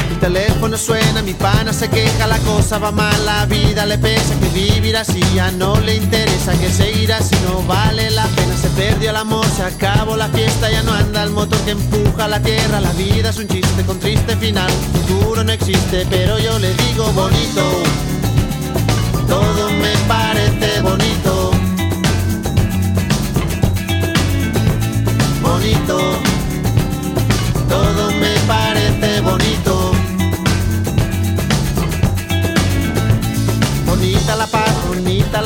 El teléfono suena, mi pana se queja, la cosa va mal, la vida le pesa, que vivir así ya no le interesa, que seguir así no vale la pena, se perdió el amor, se acabó la fiesta, ya no anda el motor que empuja la tierra, la vida es un chiste con triste final, futuro no existe, pero yo le digo bonito, todo me parece bonito, bonito,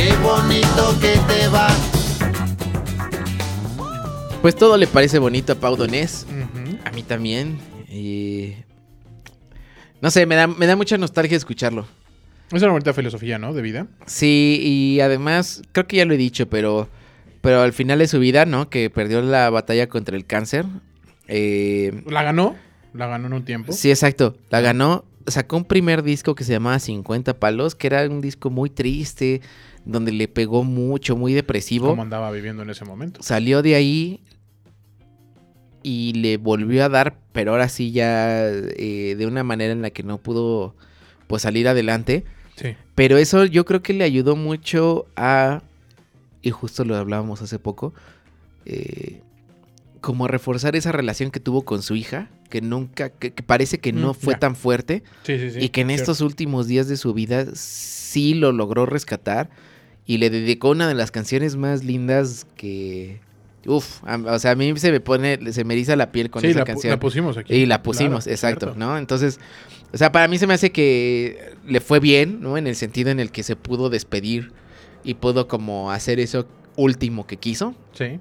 Qué bonito que te va. Pues todo le parece bonito a Pau Donés. A mí también. Y... No sé, me da, me da mucha nostalgia escucharlo. Es una bonita filosofía, ¿no? De vida. Sí, y además, creo que ya lo he dicho, pero, pero al final de su vida, ¿no? Que perdió la batalla contra el cáncer. Eh, La ganó. La ganó en un tiempo. sí, exacto. La ganó. Sacó un primer disco que se llamaba 50 palos, que era un disco muy triste, donde le pegó mucho, muy depresivo. Cómo andaba viviendo en ese momento. Salió de ahí y le volvió a dar, pero ahora sí ya eh, de una manera en la que no pudo pues salir adelante. Sí. Pero eso yo creo que le ayudó mucho a, y justo lo hablábamos hace poco, eh, como a reforzar esa relación que tuvo con su hija, que nunca, que, que parece que no Mm, fue tan fuerte, Sí, sí, sí. y que en estos últimos días de su vida sí lo logró rescatar y le dedicó una de las canciones más lindas que... Uf, a- o sea, a mí se me pone, se me eriza la piel con Sí, esa la, canción. la pusimos aquí. Y la pusimos, Claro, exacto, cierto. ¿no? Entonces, o sea, para mí se me hace que le fue bien, ¿no? En el sentido en el que se pudo despedir y pudo como hacer eso último que quiso. Sí.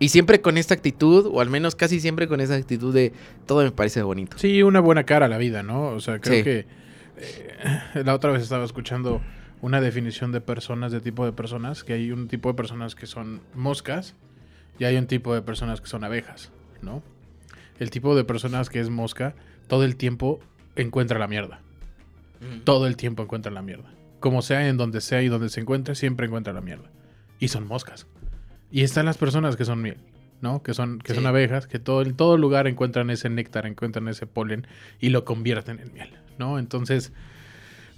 Y siempre con esta actitud, o al menos casi siempre con esa actitud de todo me parece bonito. Sí, una buena cara a la vida, ¿no? O sea, creo Sí. que eh, la otra vez estaba escuchando una definición de personas, de tipo de personas, que hay un tipo de personas que son moscas y hay un tipo de personas que son abejas, ¿no? El tipo de personas que es mosca, todo el tiempo encuentra la mierda. Todo el tiempo encuentra la mierda. Como sea, en donde sea y donde se encuentre, siempre encuentra la mierda. Y son moscas. Y están las personas que son miel, ¿no? Que son, que son abejas, que todo, en todo lugar encuentran ese néctar, encuentran ese polen y lo convierten en miel, ¿no? Entonces,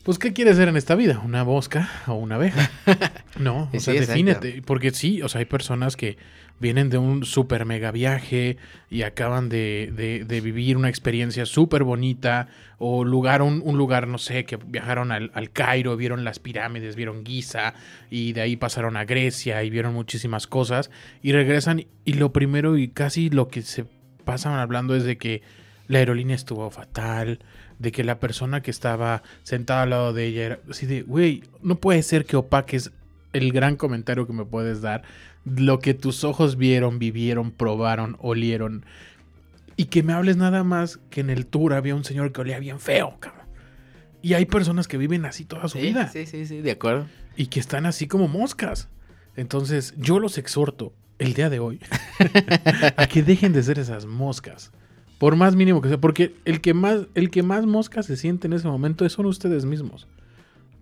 pues, ¿qué quieres ser en esta vida? ¿Una mosca o una abeja? No, o Sí, sea, exacto. defínete. Porque sí, o sea, hay personas que vienen de un super mega viaje y acaban de, de- de vivir una experiencia súper bonita o lugar, un, un lugar, no sé, que viajaron al, al Cairo, vieron las pirámides, vieron Giza y de ahí pasaron a Grecia y vieron muchísimas cosas y regresan y lo primero y casi lo que se pasan hablando es de que la aerolínea estuvo fatal, de que la persona que estaba sentada al lado de ella era así de, güey, no puede ser que opaques el gran comentario que me puedes dar, lo que tus ojos vieron, vivieron, probaron, olieron, y que me hables nada más que en el tour había un señor que olía bien feo, cabrón. Y hay personas que viven así toda su Sí, vida sí, sí, sí, de acuerdo. y que están así como moscas. Entonces, yo los exhorto el día de hoy a que dejen de ser esas moscas. Por más mínimo que sea, porque el que más, el que más moscas se siente en ese momento son ustedes mismos.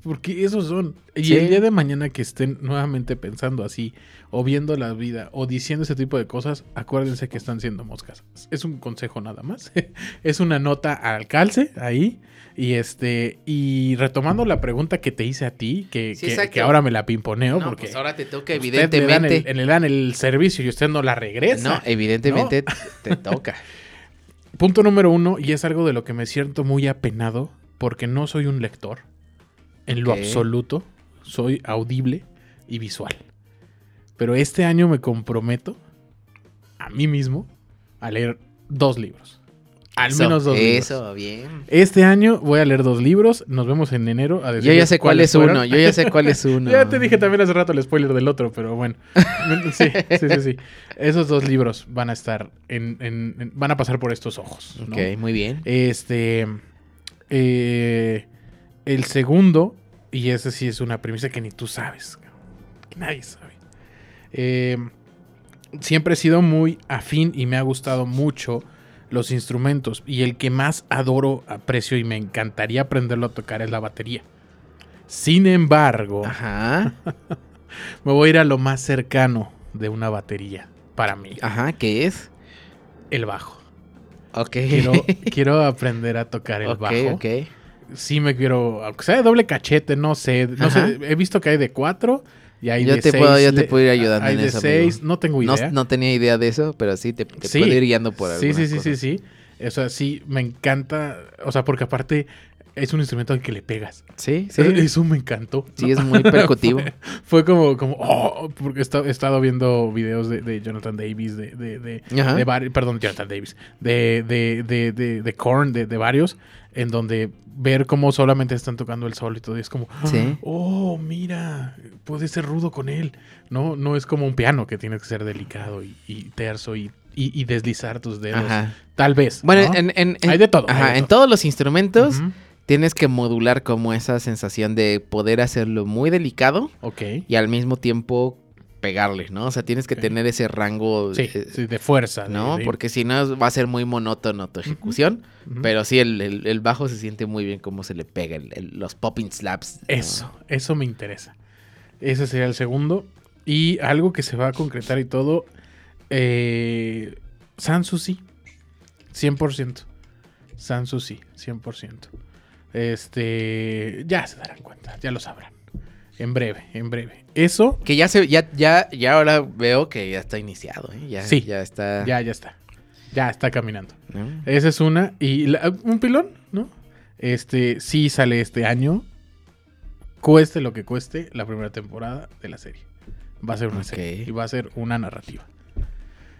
Porque esos son. Y Sí. el día de mañana que estén nuevamente pensando así, o viendo la vida, o diciendo ese tipo de cosas, acuérdense que están siendo moscas. Es un consejo nada más. es una nota al calce ahí. Y este, y retomando la pregunta que te hice a ti, que, Sí, que- ahora me la pimponeo, No, porque pues ahora te toca, usted le dan, evidentemente. el, le dan el servicio y usted no la regresa. No, evidentemente te toca. Punto número uno, y es algo de lo que me siento muy apenado, porque no soy un lector. En lo absoluto, soy audible y visual. Pero este año me comprometo a mí mismo a leer dos libros. Al Eso, menos dos libros. Eso, bien. Este año voy a leer dos libros. Nos vemos en enero. A Yo ya sé cuál es uno, yo ya sé cuál es uno. Ya te dije también hace rato el spoiler del otro, pero bueno. Sí, sí, sí, sí. Esos dos libros van a estar en, en- en- van a pasar por estos ojos. ¿no? Ok, muy bien. Este. eh, el segundo, y ese sí es una premisa que ni tú sabes, que nadie sabe. Eh, siempre he sido muy afín y me ha gustado mucho los instrumentos. Y el que más adoro, aprecio y me encantaría aprenderlo a tocar es la batería. Sin embargo, Ajá. me voy a ir a lo más cercano de una batería para mí, Ajá, ¿qué es? el bajo. Ok. Quiero, quiero aprender a tocar el bajo. ok. sí me quiero, aunque sea de doble cachete, no sé, no Ajá. sé, he visto que hay de cuatro y hay Yo de te seis. puedo- yo te puedo ir ayudando hay en de eso, seis, amigo. no tengo idea. no tenía idea de eso, pero sí te, te Sí. puedo ir guiando por sí, sí, sí, sí, cosas. sí. O sea, sí, me encanta, o sea, porque aparte es un instrumento al que le pegas. Sí, sí. Eso, me encantó. Sí, es muy percutivo. fue, fue como, como, oh, porque he estado, he estado viendo videos de, de Jonathan Davis, de, de, de, de perdón, Jonathan Davis, de, de, de, Korn, de, de varios, en donde ver cómo solamente están tocando el sol y todo, y es como, Sí. oh, mira, puede ser rudo con él. No, no es como un piano que tienes que ser delicado y, y terso y, y, y deslizar tus dedos. Ajá. Tal vez. Bueno, ¿no? en, en- en- Hay de todo, Ajá, hay de en todo. todos los instrumentos tienes que modular como esa sensación de poder hacerlo muy delicado Ok. y al mismo tiempo pegarle, ¿no? O sea, tienes que tener ese rango, Sí, sí, de fuerza. ¿no? de- Porque si no va a ser muy monótono tu ejecución. Pero sí, el, el- el bajo se siente muy bien cómo se le pega, el- los popping slaps. ¿no? Eso, eso me interesa. Ese sería el segundo. Y algo que se va a concretar y todo. Eh, Sansusi. 100%. Sansusi, 100%. Este. Ya se darán cuenta, ya lo sabrán. En breve, en breve. Eso, Que ya se, ya, ya, ya ahora veo que ya está iniciado, ¿eh? Ya, Sí. ya está. ya, ya está. Ya está caminando. ¿no? Esa es una. Y la- un pilón, ¿no? Este sí sale este año. Cueste lo que cueste la primera temporada de la serie. Va a ser una serie. Y va a ser una narrativa.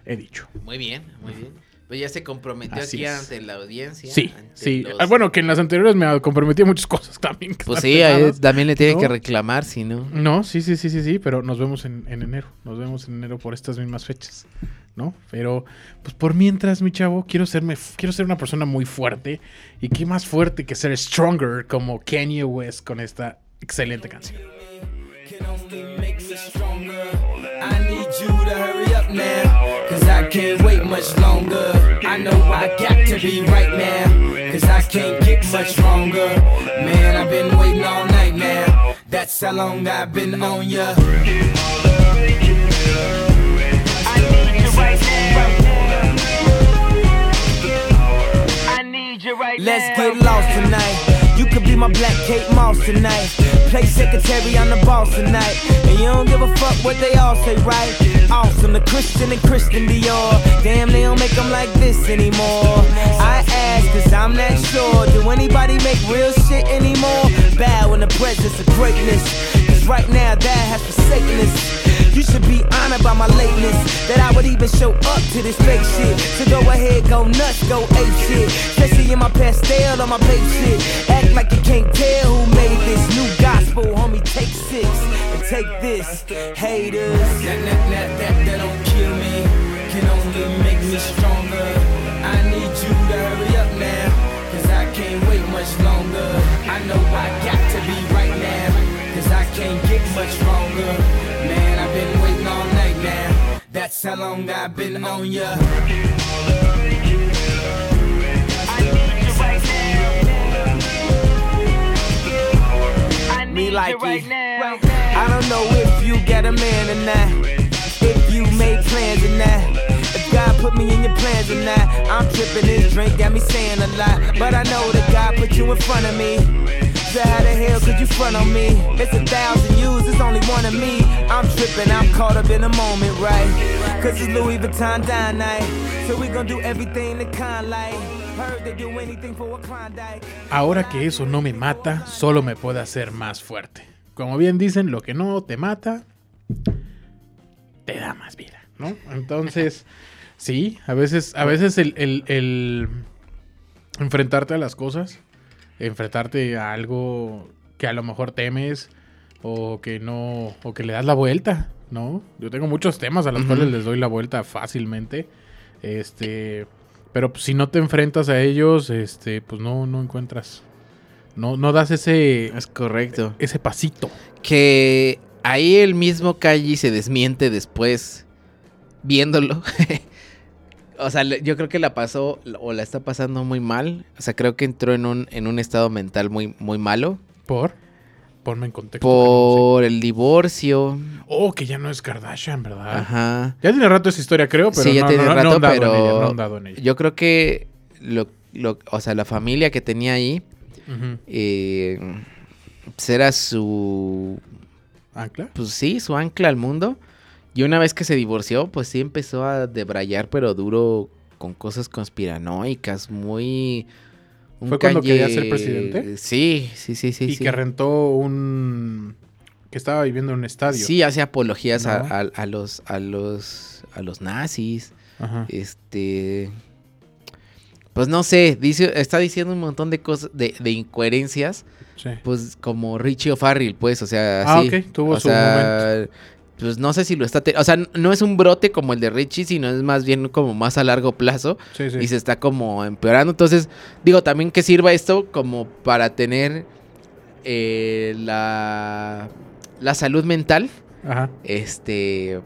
He dicho. Muy bien, muy bien. Pues ya se comprometió Así aquí es. ante la audiencia. Sí, sí. los- Ah, bueno, que en las anteriores me comprometí a muchas cosas también. Pues sí, ahí pesadas. también le tiene ¿no? que reclamar, si no. No, sí, sí, sí, sí, sí, pero nos vemos en, en enero. Nos vemos en enero por estas mismas fechas, ¿no? Pero, pues por mientras, mi chavo, quiero serme, quiero ser una persona muy fuerte. Y qué más fuerte que ser stronger como Kanye West con esta excelente canción. Can only make me stronger. I need you to hurry up now, cause I can't wait much longer. I know I got to be right now, cause I can't get much longer. Man, I've been waiting all night now. That's how long I've been on ya. I need you right now. I need you right Let's get lost tonight. My black Kate Moss tonight. Play secretary, I'm the boss tonight. And you don't give a fuck what they all say, right? Awesome, the Christian and Christian Dior. Damn, they don't make them like this anymore. I ask, cause I'm not sure. Do anybody make real shit anymore? Bow in the presence of greatness. Cause right now, that has forsaken us. You should be honored by my lateness. That I would even show up to this fake shit. So go ahead, go nuts, go ape shit. Especially in my pastel on my page shit. Act like you can't tell who made this new gospel, homie. Take six and take this, haters. That, that, that, that, that don't kill me. Can only make me stronger. I need you to hurry up now. Cause I can't wait much longer. I know I got to be right now. Cause I can't get much longer. That's how long I've been on ya. Me like it. I don't know if you got a man or not. If you made plans or not. If God put me in your plans or not. I'm tripping this drink, got me saying a lot. But I know that God put you in front of me. So how the hell could you front on me? It's a thousand yous, it's only one of me. I'm tripping, I'm caught up in the moment, right? Cause it's Louis Vuitton dine night. So we gon' do everything the kind like. Ahora que eso no me mata, solo me puede hacer más fuerte. Como bien dicen, lo que no te mata, te da más vida, ¿no? Entonces, sí, a veces, a veces el, el- el enfrentarte a las cosas, enfrentarte a algo que a lo mejor temes o que no, o que le das la vuelta, ¿no? Yo tengo muchos temas a los cuales les doy la vuelta fácilmente, este, pero pues, si no te enfrentas a ellos, este, pues no, no encuentras, no, no das ese, Es correcto. ese pasito. Que ahí el mismo Kaji se desmiente después viéndolo. o sea, yo creo que la pasó o la está pasando muy mal. O sea, creo que entró en un, en un estado mental muy, muy malo. ¿Por? Ponme en contexto. que no sé. Por el divorcio. Oh, que ya no es Kardashian, ¿verdad? Ajá. Ya tiene rato esa historia, creo, pero sí, ya no, tiene no, rato, pero ella, no han dado en ella. yo creo que lo, lo- o sea, la familia que tenía ahí Ujú. eh, pues era su ¿Ancla? pues sí, su ancla al mundo. Y una vez que se divorció, pues sí empezó a debrayar, pero duro con cosas conspiranoicas, muy... un ¿Fue cuando quería ser presidente? Sí, sí, sí, sí. y sí. que rentó un... que estaba viviendo en un estadio. Sí, hace apologías a, ¿No? a- a los, a los, a los nazis. Ajá. Este... Pues no sé, dice, está diciendo un montón de cosas, de, de incoherencias, Sí. pues como Richie O'Farrell, pues, o sea, Ah, sí. ok, tuvo o su sea, Pues no sé si lo está... O sea, no es un brote como el de Richie, sino es más bien como más a largo plazo Sí, sí. y se está como empeorando. Entonces, digo, también que sirva esto como para tener eh, la, la salud mental, Ajá. este,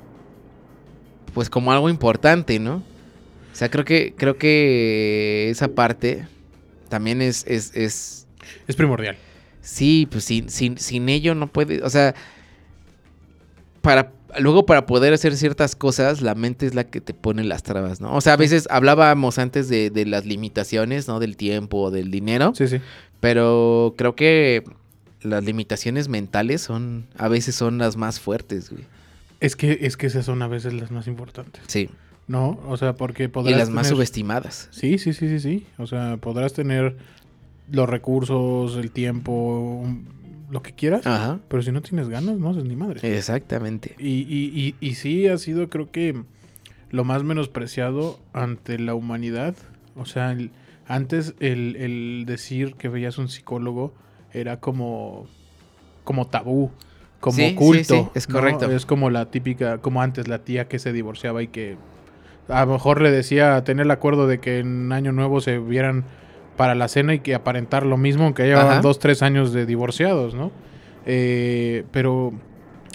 pues como algo importante, ¿no? O sea, creo que, creo que esa parte también es, es, es Es primordial. Sí, pues sin, sin, sin ello no puede, o sea, para luego para poder hacer ciertas cosas, la mente es la que te pone las trabas, ¿no? O sea, a veces hablábamos antes de, de las limitaciones, ¿no? Del tiempo o del dinero, Sí, sí. pero creo que las limitaciones mentales son, a veces son las más fuertes, güey. Es que, es que esas son a veces las más importantes. Sí, ¿No? O sea, porque y podrás las más subestimadas. Sí, sí, sí, sí, sí. O sea, podrás tener los recursos, el tiempo, lo que quieras. Ajá, Pero si no tienes ganas, no haces ni madre. exactamente. Y, y, y, y sí ha sido, creo que, lo más menospreciado ante la humanidad. O sea, el- antes el, el decir que veías un psicólogo era como, como tabú, como Sí, culto. sí, es ¿no? correcto. Es como la típica, como antes la tía que se divorciaba y que a lo mejor le decía tener el acuerdo de que en Año Nuevo se vieran para la cena y que aparentar lo mismo, aunque llevaban Ajá. dos, tres años de divorciados, ¿no? Eh, pero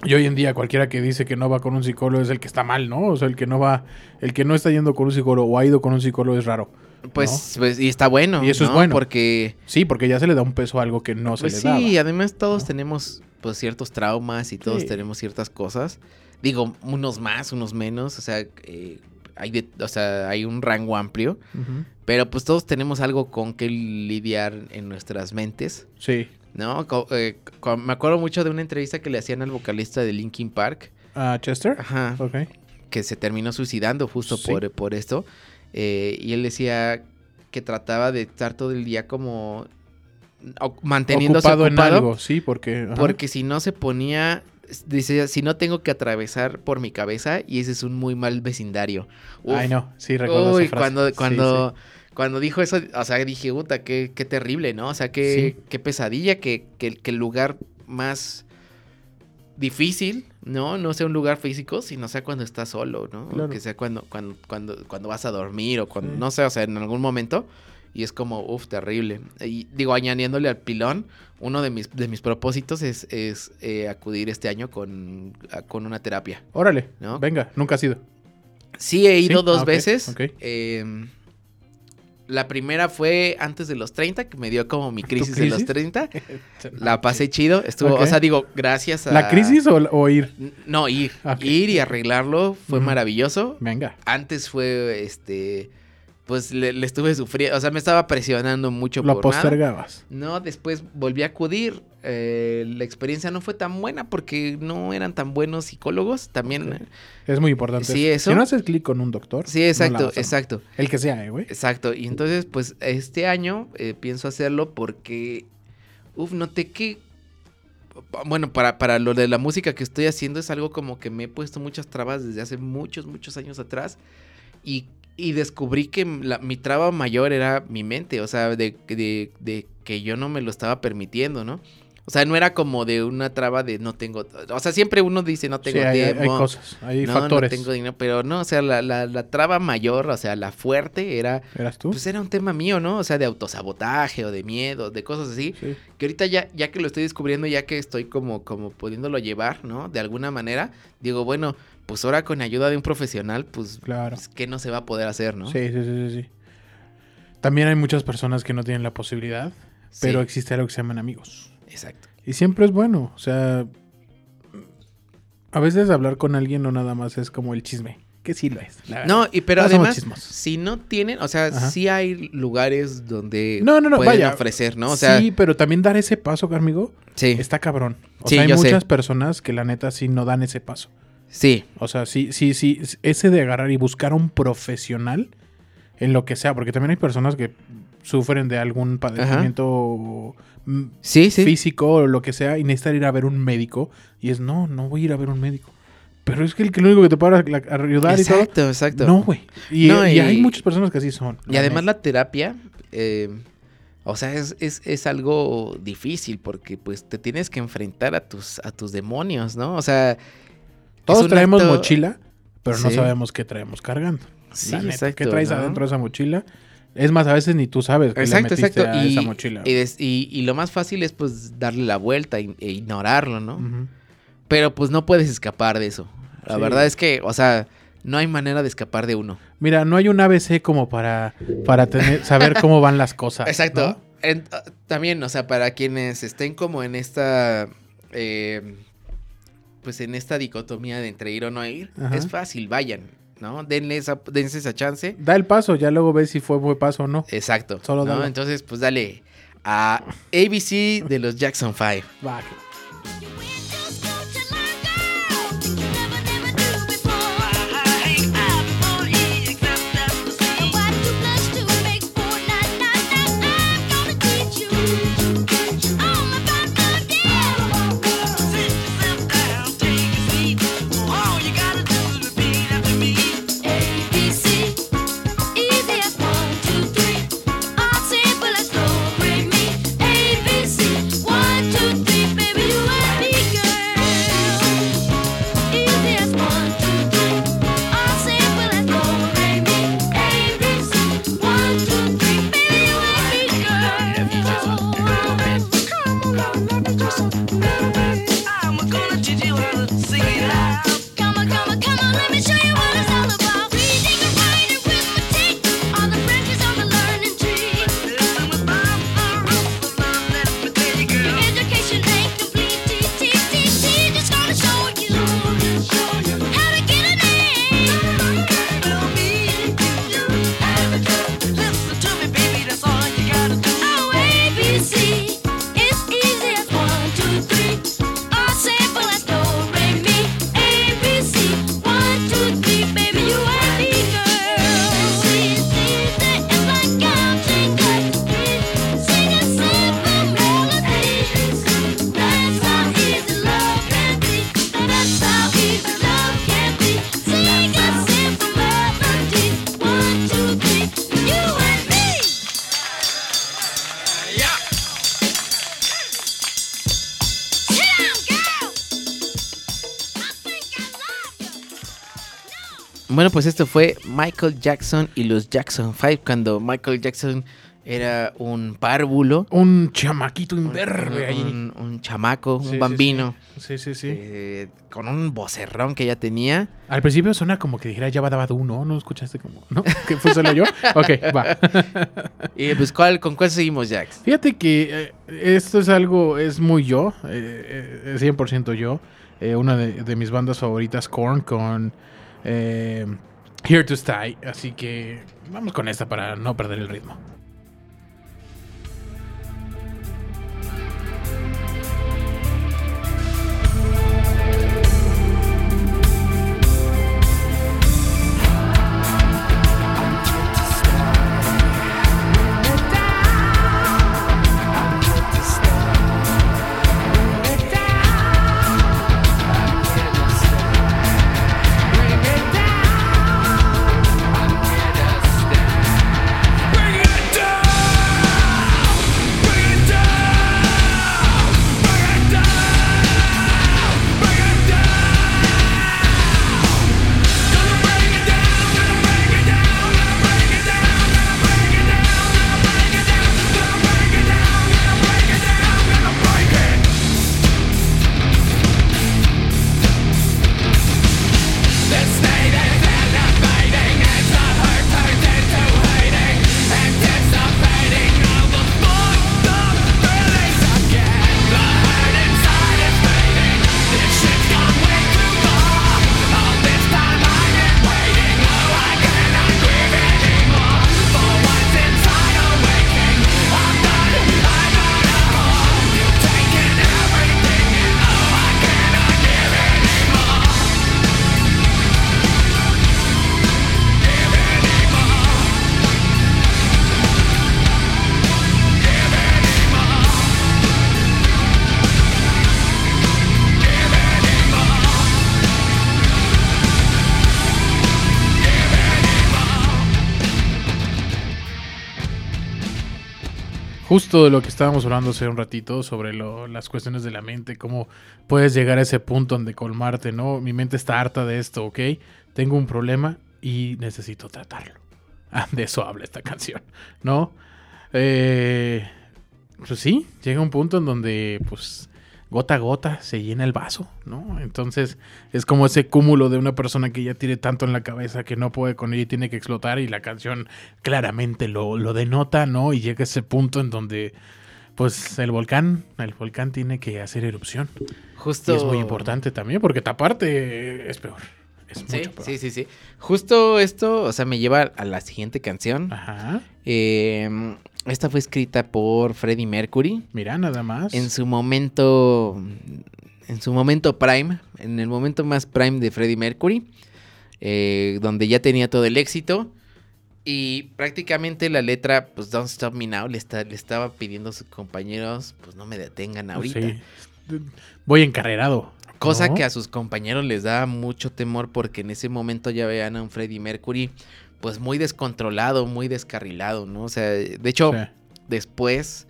y hoy en día cualquiera que dice que no va con un psicólogo es el que está mal, ¿no? O sea, el que no va, el que no está yendo con un psicólogo o ha ido con un psicólogo es raro. Pues, pues, y está bueno. Y eso es ¿no? bueno. Porque Sí, porque ya se le da un peso a algo que no se Pues le sí, daba. además todos tenemos pues ciertos traumas y todos Sí. tenemos ciertas cosas. Digo, unos más, unos menos, o sea, eh, hay de, o sea, hay un rango amplio, pero pues todos tenemos algo con que lidiar en nuestras mentes, Sí. ¿no? Eh, me acuerdo mucho de una entrevista que le hacían al vocalista de Linkin Park, ¿A Chester? ajá, Ok. que se terminó suicidando justo Sí. por, por esto. eh, y él decía que trataba de estar todo el día como manteniéndose ocupado, ocupado, en algo, sí, porque... ajá. porque si no se ponía dice si no tengo que atravesar por mi cabeza y ese es un muy mal vecindario. Uf, Ay, no, sí, recuerdo uy, esa frase. cuando Sí, cuando cuando dijo eso, o sea, dije, puta, qué, qué terrible, ¿no? O sea, qué, Sí. qué pesadilla que, que, que el lugar más difícil, ¿no? No sea un lugar físico, sino sea cuando estás solo, ¿no? Claro. Que sea cuando, cuando, cuando, cuando vas a dormir o cuando, Sí. no sé, o sea, en algún momento. Y es como, uff, terrible. Y digo, añadiéndole al pilón, uno de mis, de mis propósitos es, es eh, acudir este año con, a- con una terapia. Órale, ¿No? venga, nunca ha sido. Sí, he ido Sí, dos ah, veces. Eh, la primera fue antes de los 30, que me dio como mi crisis, de los crisis? 30. La pasé chido. Estuvo, o sea, digo, gracias a... ¿La crisis o, o ir? No, ir. Ir y arreglarlo fue maravilloso. Venga. Antes fue, este... Pues le, le estuve sufriendo, o sea, me estaba presionando mucho Lo por nada. postergabas. No, después volví a acudir. eh, la experiencia no fue tan buena porque no eran tan buenos psicólogos. También... Ok. Es muy importante. Sí, eso. Si no haces clic con un doctor. Sí, exacto, exacto. El que sea, eh, güey. Exacto, y entonces pues este año eh, pienso hacerlo porque, uf, noté que, bueno, para, para lo de la música que estoy haciendo es algo como que me he puesto muchas trabas desde hace muchos, muchos años atrás y, y descubrí que la- mi traba mayor era mi mente, o sea, de, de, de que yo no me lo estaba permitiendo, ¿no? O sea, no era como de una traba de no tengo, o sea, siempre uno dice no tengo sí, hay, cosas, hay no, factores. no tengo dinero, pero no, o sea, la, la, la traba mayor, o sea, la fuerte era ¿Eras tú? pues era un tema mío, ¿no? O sea, de autosabotaje o de miedo, de cosas así. sí. Que ahorita ya, ya que lo estoy descubriendo, ya que estoy como, como pudiéndolo llevar, ¿no? De alguna manera, digo, bueno, pues ahora con ayuda de un profesional, pues, Claro. pues, ¿qué no se va a poder hacer, no? Sí, sí, sí, sí. También hay muchas personas que no tienen la posibilidad, Sí, pero existe algo que se llaman amigos. Exacto. Y siempre es bueno. O sea, a veces hablar con alguien no nada más es como el chisme. Que sí lo es. la. No, y pero además, si no tienen, o sea, Ajá. sí hay lugares donde No, no, no, pueden vaya. ofrecer, ¿no? O sea, sí, pero también dar ese paso, Carmigo, sí, está cabrón. O Sí, sea, hay sé. muchas personas que la neta sí no dan ese paso. Sí, O sea, sí, sí, sí, ese de agarrar y buscar a un profesional en lo que sea, porque también hay personas que sufren de algún padecimiento mm, sí, sí. físico o lo que sea y necesitan ir a ver un médico y es, no, no voy a ir a ver un médico. Pero es que el que lo único que te puede la- ayudar y Exacto, todo. exacto. No, güey. Y, No, y y- hay muchas personas que así son. Y además la terapia, eh, o sea, es, es, es algo difícil porque pues te tienes que enfrentar a tus, a tus demonios, ¿no? O sea... Todos traemos acto- mochila, pero no sabemos qué traemos cargando. Sí, neta, exacto. ¿Qué traes ¿no? adentro de esa mochila? Es más, a veces ni tú sabes que Exacto, le metiste exacto. a Y, esa mochila. y, des- y- y lo más fácil es pues darle la vuelta e ignorarlo, ¿no? Pero pues no puedes escapar de eso. La Sí. verdad es que, o sea, no hay manera de escapar de uno. Mira, no hay un ABC como para, para tener, saber cómo van las cosas. Exacto. ¿no? En- ah, también, o sea, para quienes estén como en esta. eh, pues en esta dicotomía de entre ir o no ir, Ajá. es fácil, vayan, ¿no? Denle esa, dense esa chance. Da el paso, ya luego ves si fue buen paso o no. Exacto. Solo ¿no? Entonces, pues dale a ABC de los Jackson 5. Va. Bueno, pues esto fue Michael Jackson y los Jackson 5 cuando Michael Jackson era un párvulo. Un chamaquito imberbe ahí. un- un chamaco, Sí, un bambino, Sí, sí, sí. eh, con un vocerrón que ya tenía. Al principio suena como que dijera ya va daba ¿no? ¿No escuchaste como? ¿No? ¿Que fue solo yo? Ok, va. Y pues, ¿cuál, ¿con cuál seguimos, Jax? Fíjate que eh, esto es algo, es muy yo, eh, eh, es 100% yo. Eh, una de, de mis bandas favoritas, Korn, con eh, Here to Stay. Así que vamos con esta para no perder el ritmo. Justo de lo que estábamos hablando hace un ratito sobre las cuestiones de la mente, cómo puedes llegar a ese punto donde colmarte, ¿no? Mi mente está harta de esto, ¿ok? Tengo un problema y necesito tratarlo. Ah, de eso habla esta canción, ¿no? Eh, pues sí, llega un punto en donde, pues, gota a gota se llena el vaso, ¿no? Entonces es como ese cúmulo de una persona que ya tiene tanto en la cabeza que no puede con ella y tiene que explotar y la canción claramente lo, lo denota, ¿no? Y llega ese punto en donde, pues, el volcán, el volcán tiene que hacer erupción. Justo. Y es muy importante también porque taparte es peor. Es Sí, mucho peor. sí, sí, sí. Justo esto, o sea, me lleva a la siguiente canción. Ajá. Eh, esta fue escrita por Freddie Mercury. Mira, nada más. En su momento. En su momento prime. En el momento más prime de Freddie Mercury. eh, donde ya tenía todo el éxito. Y prácticamente la letra, pues Don't Stop Me Now, le, está, le estaba pidiendo a sus compañeros, pues no me detengan ahorita. Sí. Voy encarrerado. Cosa ¿no? que a sus compañeros les da mucho temor porque en ese momento ya vean a un Freddie Mercury pues muy descontrolado, muy descarrilado, ¿no? O sea, de hecho, Sí. después,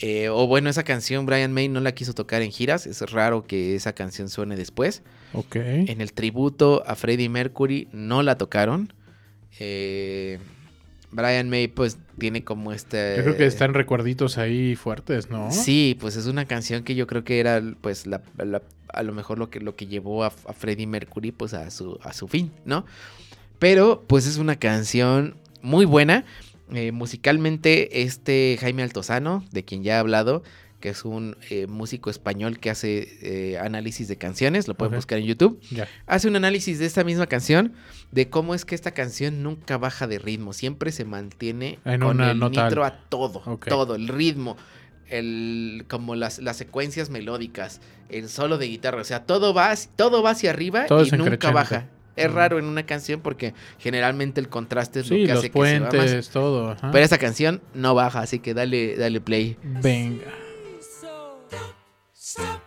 eh, o bueno, esa canción Brian May no la quiso tocar en giras, es raro que esa canción suene después. Ok. En el tributo a Freddie Mercury no la tocaron. Eh, Brian May pues tiene como este... Yo creo que están recuerditos ahí fuertes, ¿no? Sí, pues es una canción que yo creo que era pues la, la- a lo mejor lo que, lo que llevó a, a Freddie Mercury pues a su, a su fin, ¿no? Pero pues es una canción muy buena. Eh, musicalmente este Jaime Altozano, de quien ya he hablado, que es un eh, músico español que hace eh, análisis de canciones, lo pueden buscar en YouTube. Hace un análisis de esta misma canción, de cómo es que esta canción nunca baja de ritmo, siempre se mantiene En con una el nota nitro a todo, todo, el ritmo, el, como las, las secuencias melódicas, el solo de guitarra, o sea, todo va, todo va hacia arriba Todo y nunca baja. Es raro en una canción porque generalmente el contraste es Sí, lo que los hace que se va más. puentes, todo. ajá. Pero esta canción no baja, así que dale, dale play. Venga. Stop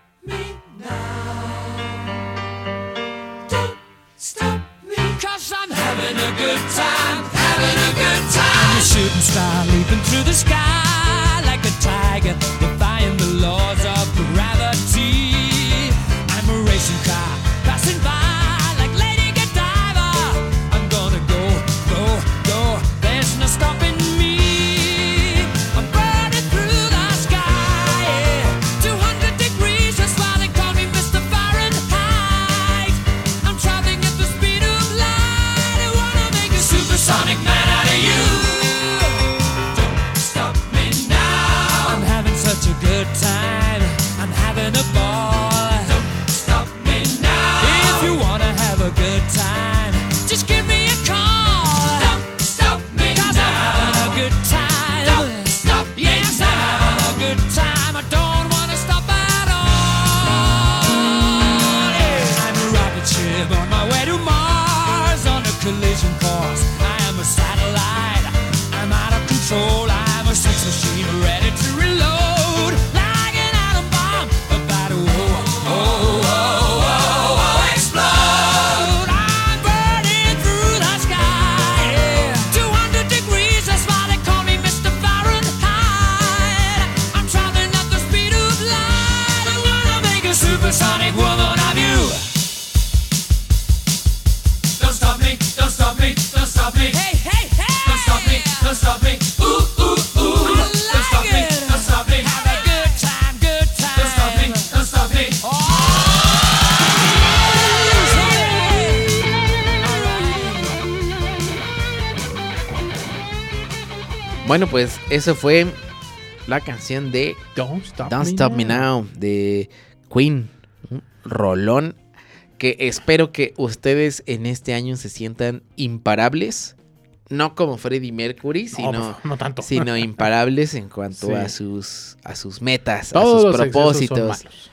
me eso fue la canción de Don't Stop, Don't Stop Me Now de Queen. Un rolón que espero que ustedes en este año se sientan imparables. No como Freddie Mercury, No, sino, no tanto. sino imparables en cuanto Sí. a sus a sus metas, Todos a sus son propósitos. malos.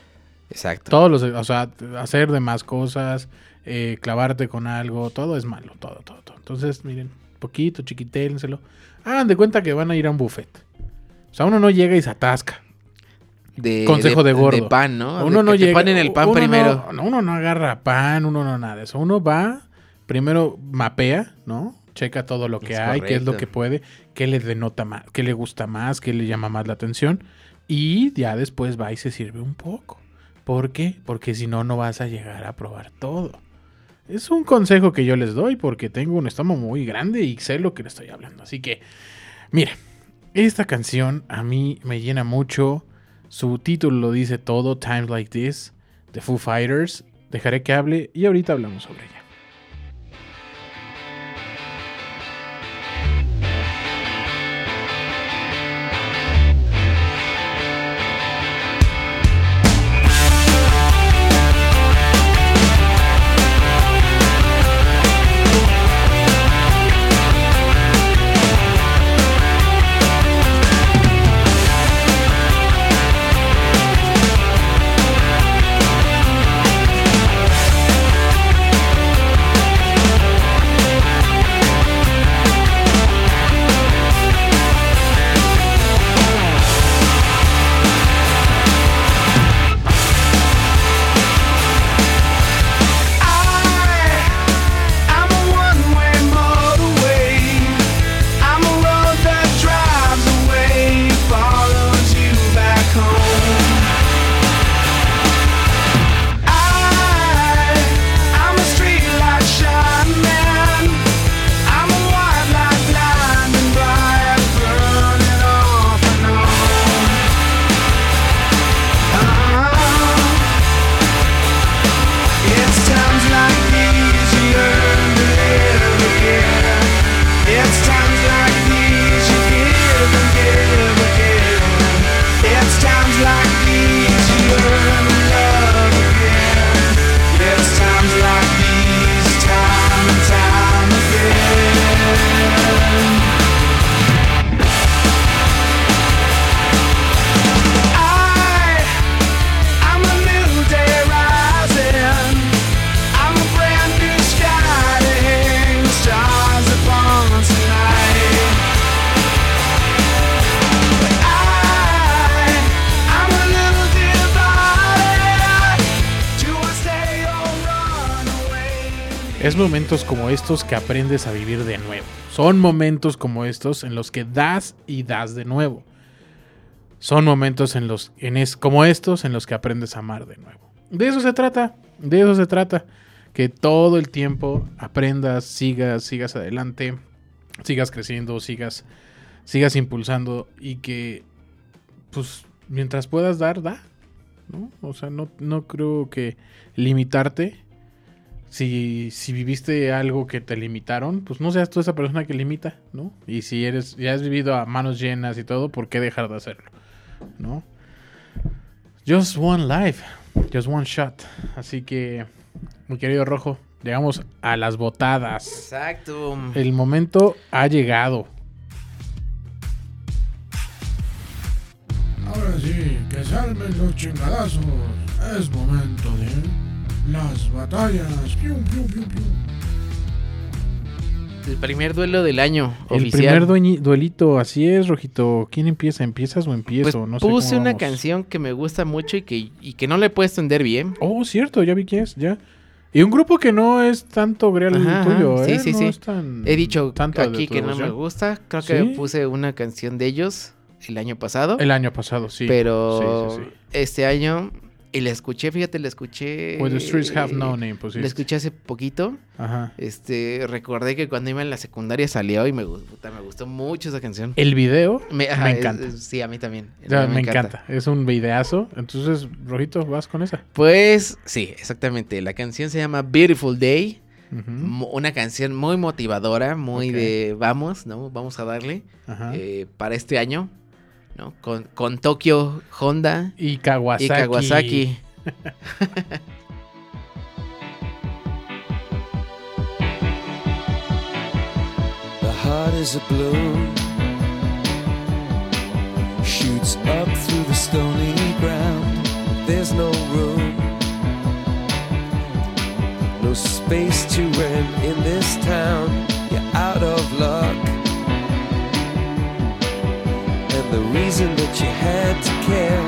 Exacto. Todos los, o sea, hacer de más cosas, eh, clavarte con algo, todo es malo, todo, todo, todo. Entonces, miren, poquito, chiquitélenselo. Hagan de cuenta que van a ir a un buffet. O sea, uno no llega y se atasca. De, Consejo de gordo. De pan, ¿no? Uno De no llega. ponen el pan uno primero. No, uno no agarra pan, uno no nada eso. Uno va, primero mapea, ¿no? Checa todo lo que Es hay, qué es lo que puede, qué le denota más, qué le gusta más, qué le llama más la atención. Y ya después va y se sirve un poco. ¿Por qué? Porque si no, no vas a llegar a probar todo. Es un consejo que yo les doy porque tengo un estómago muy grande y sé lo que le estoy hablando. Así que, mira, esta canción a mí me llena mucho. Su título lo dice todo, Times Like This, de Foo Fighters. Dejaré que hable y ahorita hablamos sobre ella. Como estos que aprendes a vivir de nuevo. Son momentos como estos en los que das y das de nuevo. Son momentos en los en es, como estos en los que aprendes a amar de nuevo. De eso se trata, de eso se trata. Que todo el tiempo aprendas, sigas, sigas adelante, sigas creciendo, sigas, sigas impulsando y que, pues, mientras puedas dar, da. ¿no? O sea, no, no creo que limitarte si, si viviste algo que te limitaron, pues no seas tú esa persona que limita, ¿no? Y si eres, ya has vivido a manos llenas y todo, ¿por qué dejar de hacerlo? ¿No? Just one life, just one shot. Así que, mi querido Rojo, llegamos a las botadas. Exacto. El momento ha llegado. Ahora sí, que se armen los chingadazos. Es momento de las batallas. Pium, pium, pium, pium. El primer duelo del año El oficial. primer duelito, así es, Rojito. ¿Quién empieza? ¿Empiezas o Pues empiezo? no sé puse cómo una vamos. canción que me gusta mucho y que, y que no le he puesto en Derby, ¿eh? Oh, cierto, ya vi quién es, ya. Y un grupo que no es tanto grial Ajá, tuyo, ajá. ¿eh? Sí, sí, no sí. es tan- He dicho tanto aquí que no me gusta. Creo que ¿Sí? puse una canción de ellos el año pasado. El año pasado, sí. pero Sí, sí, sí. este año, y la escuché, fíjate, la escuché. The streets have no name, pues sí. La escuché hace poquito. Ajá. Este, recordé que cuando iba en la secundaria salió y me, puta, me gustó mucho esa canción. El video Me, me ajá, es- encanta. es- sí, a mí también. ya, A mí me, encanta. Es un videazo. Entonces, Rojito, vas con esa. Pues sí, exactamente. La canción se llama Beautiful Day. Mo- Una canción muy motivadora, muy de vamos, ¿no? Vamos a darle Ajá. eh, para este año, ¿no? Con, con Tokio Honda y Kawasaki. y Kawasaki. The heart is a balloon, shoots up through the stony ground. There's no room, no space to rent in this town. You're out of luck, and the reason that you had to care,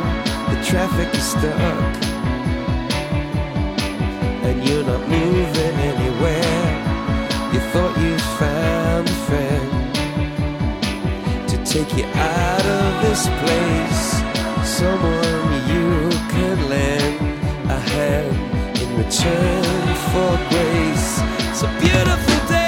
the traffic is stuck, and you're not moving anywhere. You thought you found a friend to take you out of this place. Someone you could lend a hand in return for grace. It's a beautiful day.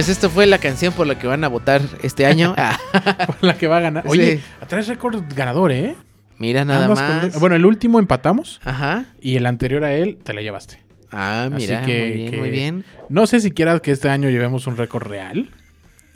Pues esto fue la canción por la que van a votar este año. Ah, la que va a ganar. Sí. Oye, traes récord ganador, ¿eh? mira nada con- más. Bueno, el último empatamos Ajá. y el anterior a él te la llevaste. Ah, Así mira, que- muy bien, que- muy bien. No sé si quieras que este año llevemos un récord real.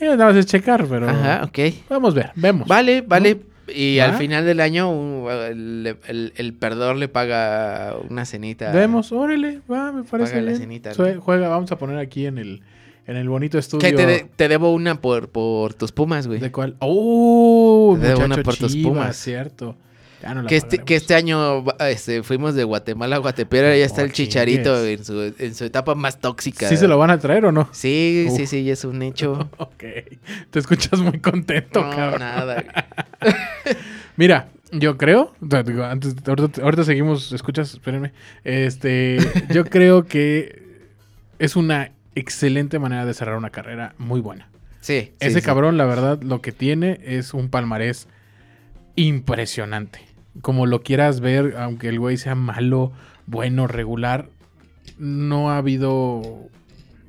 Eh, nada más es checar, pero Ajá, ok. vamos a ver, vemos. Vale, vale. Y al final del año el, el- el perdedor le paga una cenita. Vemos, órale, va, me parece Paga la bien. cenita, ¿no? Sue- Juega, vamos a poner aquí en el, en el bonito estudio. Que te, de- te debo una por, por tus pumas, güey. ¿De cuál? ¡Oh! Te debo una por tus Pumas. cierto. Ya no la Que este, que este año este, fuimos de Guatemala a Guatepera y ya está Oh, el chicharito en su, en su etapa más tóxica. ¿Sí se lo van a traer o no? Sí, sí, Uf. sí, ya es un hecho. Ok. Te escuchas muy contento, No, cabrón. nada. Mira, yo creo, antes, ahorita, ahorita seguimos, escuchas, espérenme. Este, yo creo que es una excelente manera de cerrar una carrera muy buena. Sí. Ese sí. cabrón, la verdad, lo que tiene es un palmarés impresionante. Como lo quieras ver, aunque el güey sea malo, bueno, regular, no ha habido,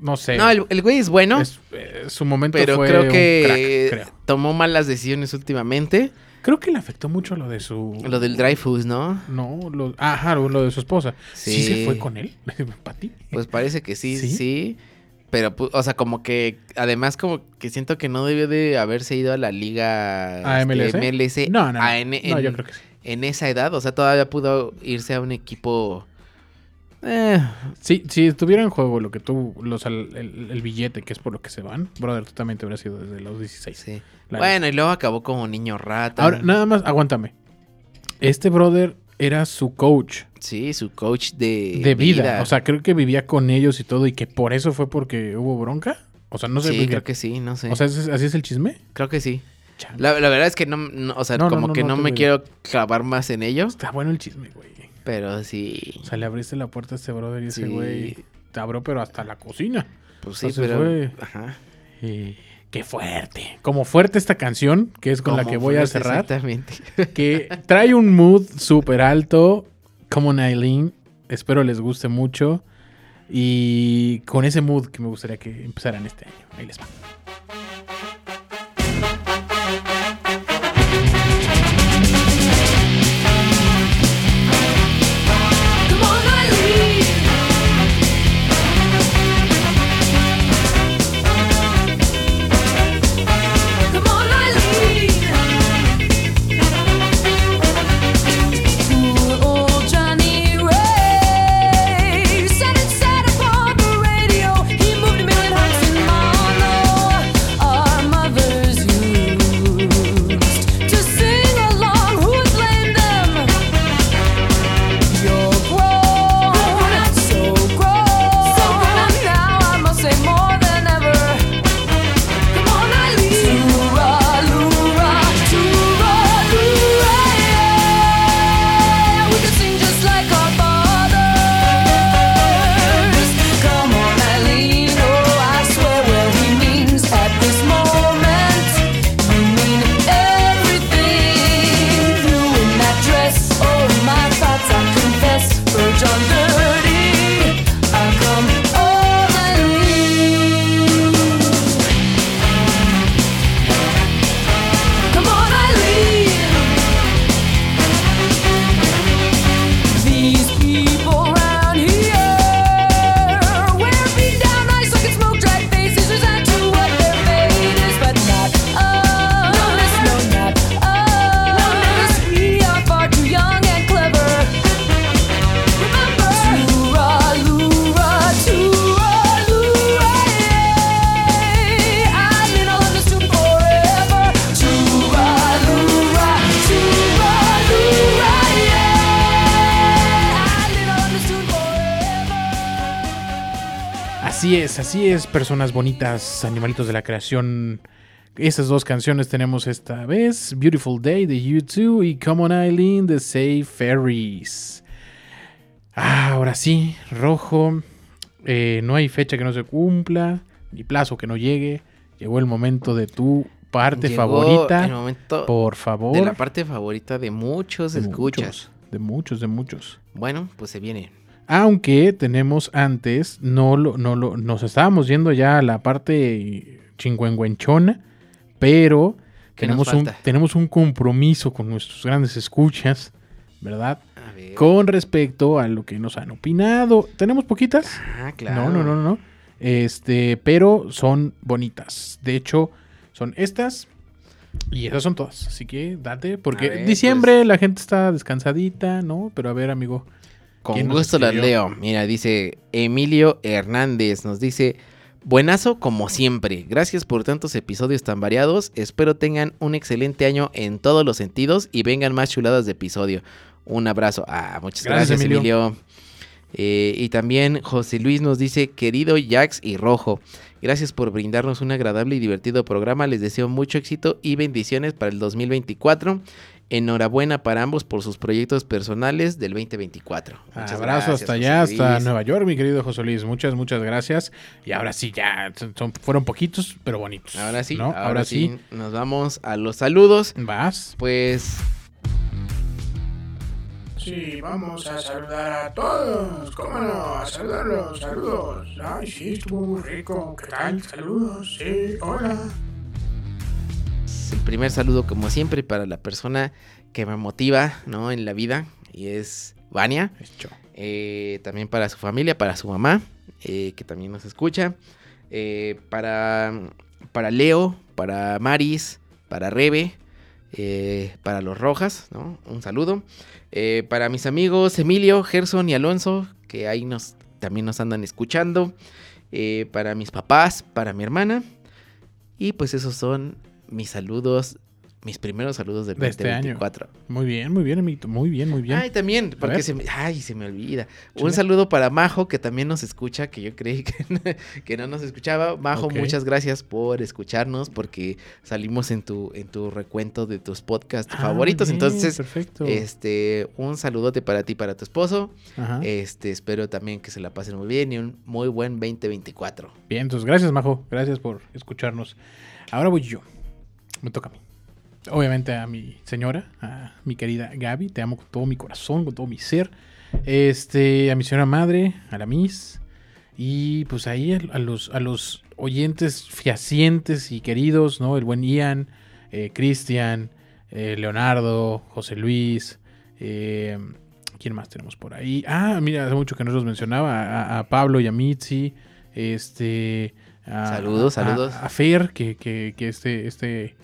no sé. No, el, el güey es bueno, es- eh, su momento pero fue creo un que crack, creo. tomó malas decisiones últimamente. Creo que le afectó mucho lo de su... Lo del Dreyfus, ¿no? No, lo, ajá, lo de su esposa. Sí, Sí. se fue con él, para ti. Pues parece que sí, ¿Sí? sí. Pero, o sea, como que, además, como que siento que no debió de haberse ido a la liga ¿A este, MLS? MLS No, no, no. a- en, No, en- yo creo que sí. en esa edad. O sea, todavía pudo irse a un equipo. eh, Sí, si estuviera en juego lo que tú, los, el, el- el billete, que es por lo que se van, brother, tú también te hubieras ido desde los 16. sí. Bueno, y luego acabó como niño rata. Ahora, nada más, aguántame. Este brother era su coach Sí, su coach de, de vida. O sea, creo que vivía con ellos y todo, y que por eso fue porque hubo bronca. O sea, no sé. sí, porque- creo que sí, no sé. O sea, ¿es- ¿así es el chisme? creo que sí. La, la verdad es que no, no, o sea, No, como no, que no me quiero clavar más en ello, Está bueno el chisme, güey. pero sí. O sea, le abriste la puerta a este brother y ese Sí. güey te abrió, pero hasta la cocina. Pues sí, pero. fue- Ajá. Y qué fuerte. Como fuerte esta canción, que es con la que voy a cerrar. Exactamente. que trae un mood súper alto, como Aileen. Espero les guste mucho. Y con ese mood que me gustaría que empezaran este año. Ahí les va. Es, personas bonitas, animalitos de la creación. Esas dos canciones tenemos esta vez: Beautiful Day de U2 y Come on Eileen de Say Ferries. Ah, ahora sí, rojo. eh, no hay fecha que no se cumpla, ni plazo que no llegue. Llegó el momento de tu parte Llegó favorita. El momento Por favor. de la parte favorita de muchos De escuchas. muchos, de muchos, de muchos. Bueno, pues se viene. Aunque tenemos antes, no lo, no lo, nos estábamos yendo ya a la parte chingüengüenchona, pero ¿Qué nos tenemos un, tenemos un compromiso con nuestros grandes escuchas, ¿verdad? Con respecto a lo que nos han opinado. ¿Tenemos poquitas? Ah, claro. No, no, no, no. Este, pero son bonitas. De hecho, son estas y esas son todas. Así que date, porque ver, diciembre la gente está descansadita, ¿no? Pero a ver, amigo. Con ¿Quién nos gusto las leo. Mira, dice Emilio Hernández. Nos dice: Buenazo como siempre. Gracias por tantos episodios tan variados. Espero tengan un excelente año en todos los sentidos y vengan más chuladas de episodio. Un abrazo. Ah, muchas Gracias, gracias, Emilio. Emilio. Eh, y también José Luis nos dice: Querido Jax y Rojo, gracias por brindarnos un agradable y divertido programa. Les deseo mucho éxito y bendiciones para el 2024. Enhorabuena para ambos por sus proyectos personales del 2024. Muchas Abrazo gracias, hasta allá, hasta. Nueva York, mi querido José Luis. Muchas, muchas gracias. Y ahora sí, ya son- fueron poquitos, pero bonitos. Ahora sí, ¿no? ahora, sí. Nos vamos a los saludos. Vas. Pues Sí, vamos a saludar a todos. ¿Cómo no? A saludarlos. Saludos. Ay, sí, estuvo muy rico. ¿Qué tal? Saludos. Sí, hola. El primer saludo, como siempre, para la persona que me motiva, ¿no? En la vida. Y es Vania. Eh, también para su familia, para su mamá, eh, que también nos escucha. Eh, para, para Leo, para Maris, para Rebe, para los Rojas, ¿no? Un saludo. Para mis amigos Emilio, Gerson y Alonso, que ahí nos, también nos andan escuchando. Para mis papás, para mi hermana. Y pues esos son mis saludos mis primeros saludos del De este año. 2024. Muy bien, muy bien, amiguito. Muy bien, muy bien. Ay, también, porque se me, ay, se me olvida. Un saludo para Majo, que también nos escucha, que yo creí que, no- que no nos escuchaba. Majo, muchas gracias por escucharnos, porque salimos en tu, en tu recuento de tus podcasts Ah, favoritos. bien, Entonces, perfecto. este, un saludote para ti, y para tu esposo. Ajá. Este, espero también que se la pasen muy bien y un muy buen 2024. Bien, entonces gracias, Majo. Gracias por escucharnos. Ahora voy yo. Me toca a mí. Obviamente a mi señora, a mi querida Gaby. Te amo con todo mi corazón, con todo mi ser. Este, a mi señora madre, a la Miss. Y pues ahí a, a los, a los oyentes fehacientes y queridos, ¿no? El buen Ian, eh, Cristian, eh, Leonardo, José Luis. eh, ¿Quién más tenemos por ahí? Ah, mira, hace mucho que no los mencionaba. A, a Pablo y a Mitzi. Este. a- Saludos, a- saludos. A, Fer, que, que, que este. este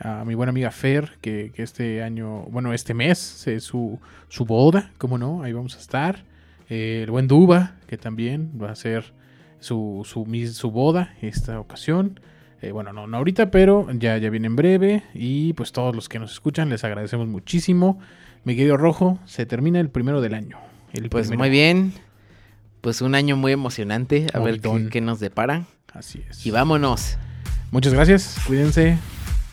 a mi buena amiga Fer, que, que este año, bueno, este mes es su, su boda, ¿cómo no? Ahí vamos a estar. Eh, el buen Duba, que también va a ser su, su, su boda esta ocasión. Eh, bueno, no, no ahorita, pero ya, ya viene en breve. Y pues todos los que nos escuchan, les agradecemos muchísimo. Mi querido Rojo, se termina el primero del año. El Pues primero. muy bien. Pues un año muy emocionante. A ver qué nos depara. Así es. Y vámonos. Muchas gracias, cuídense.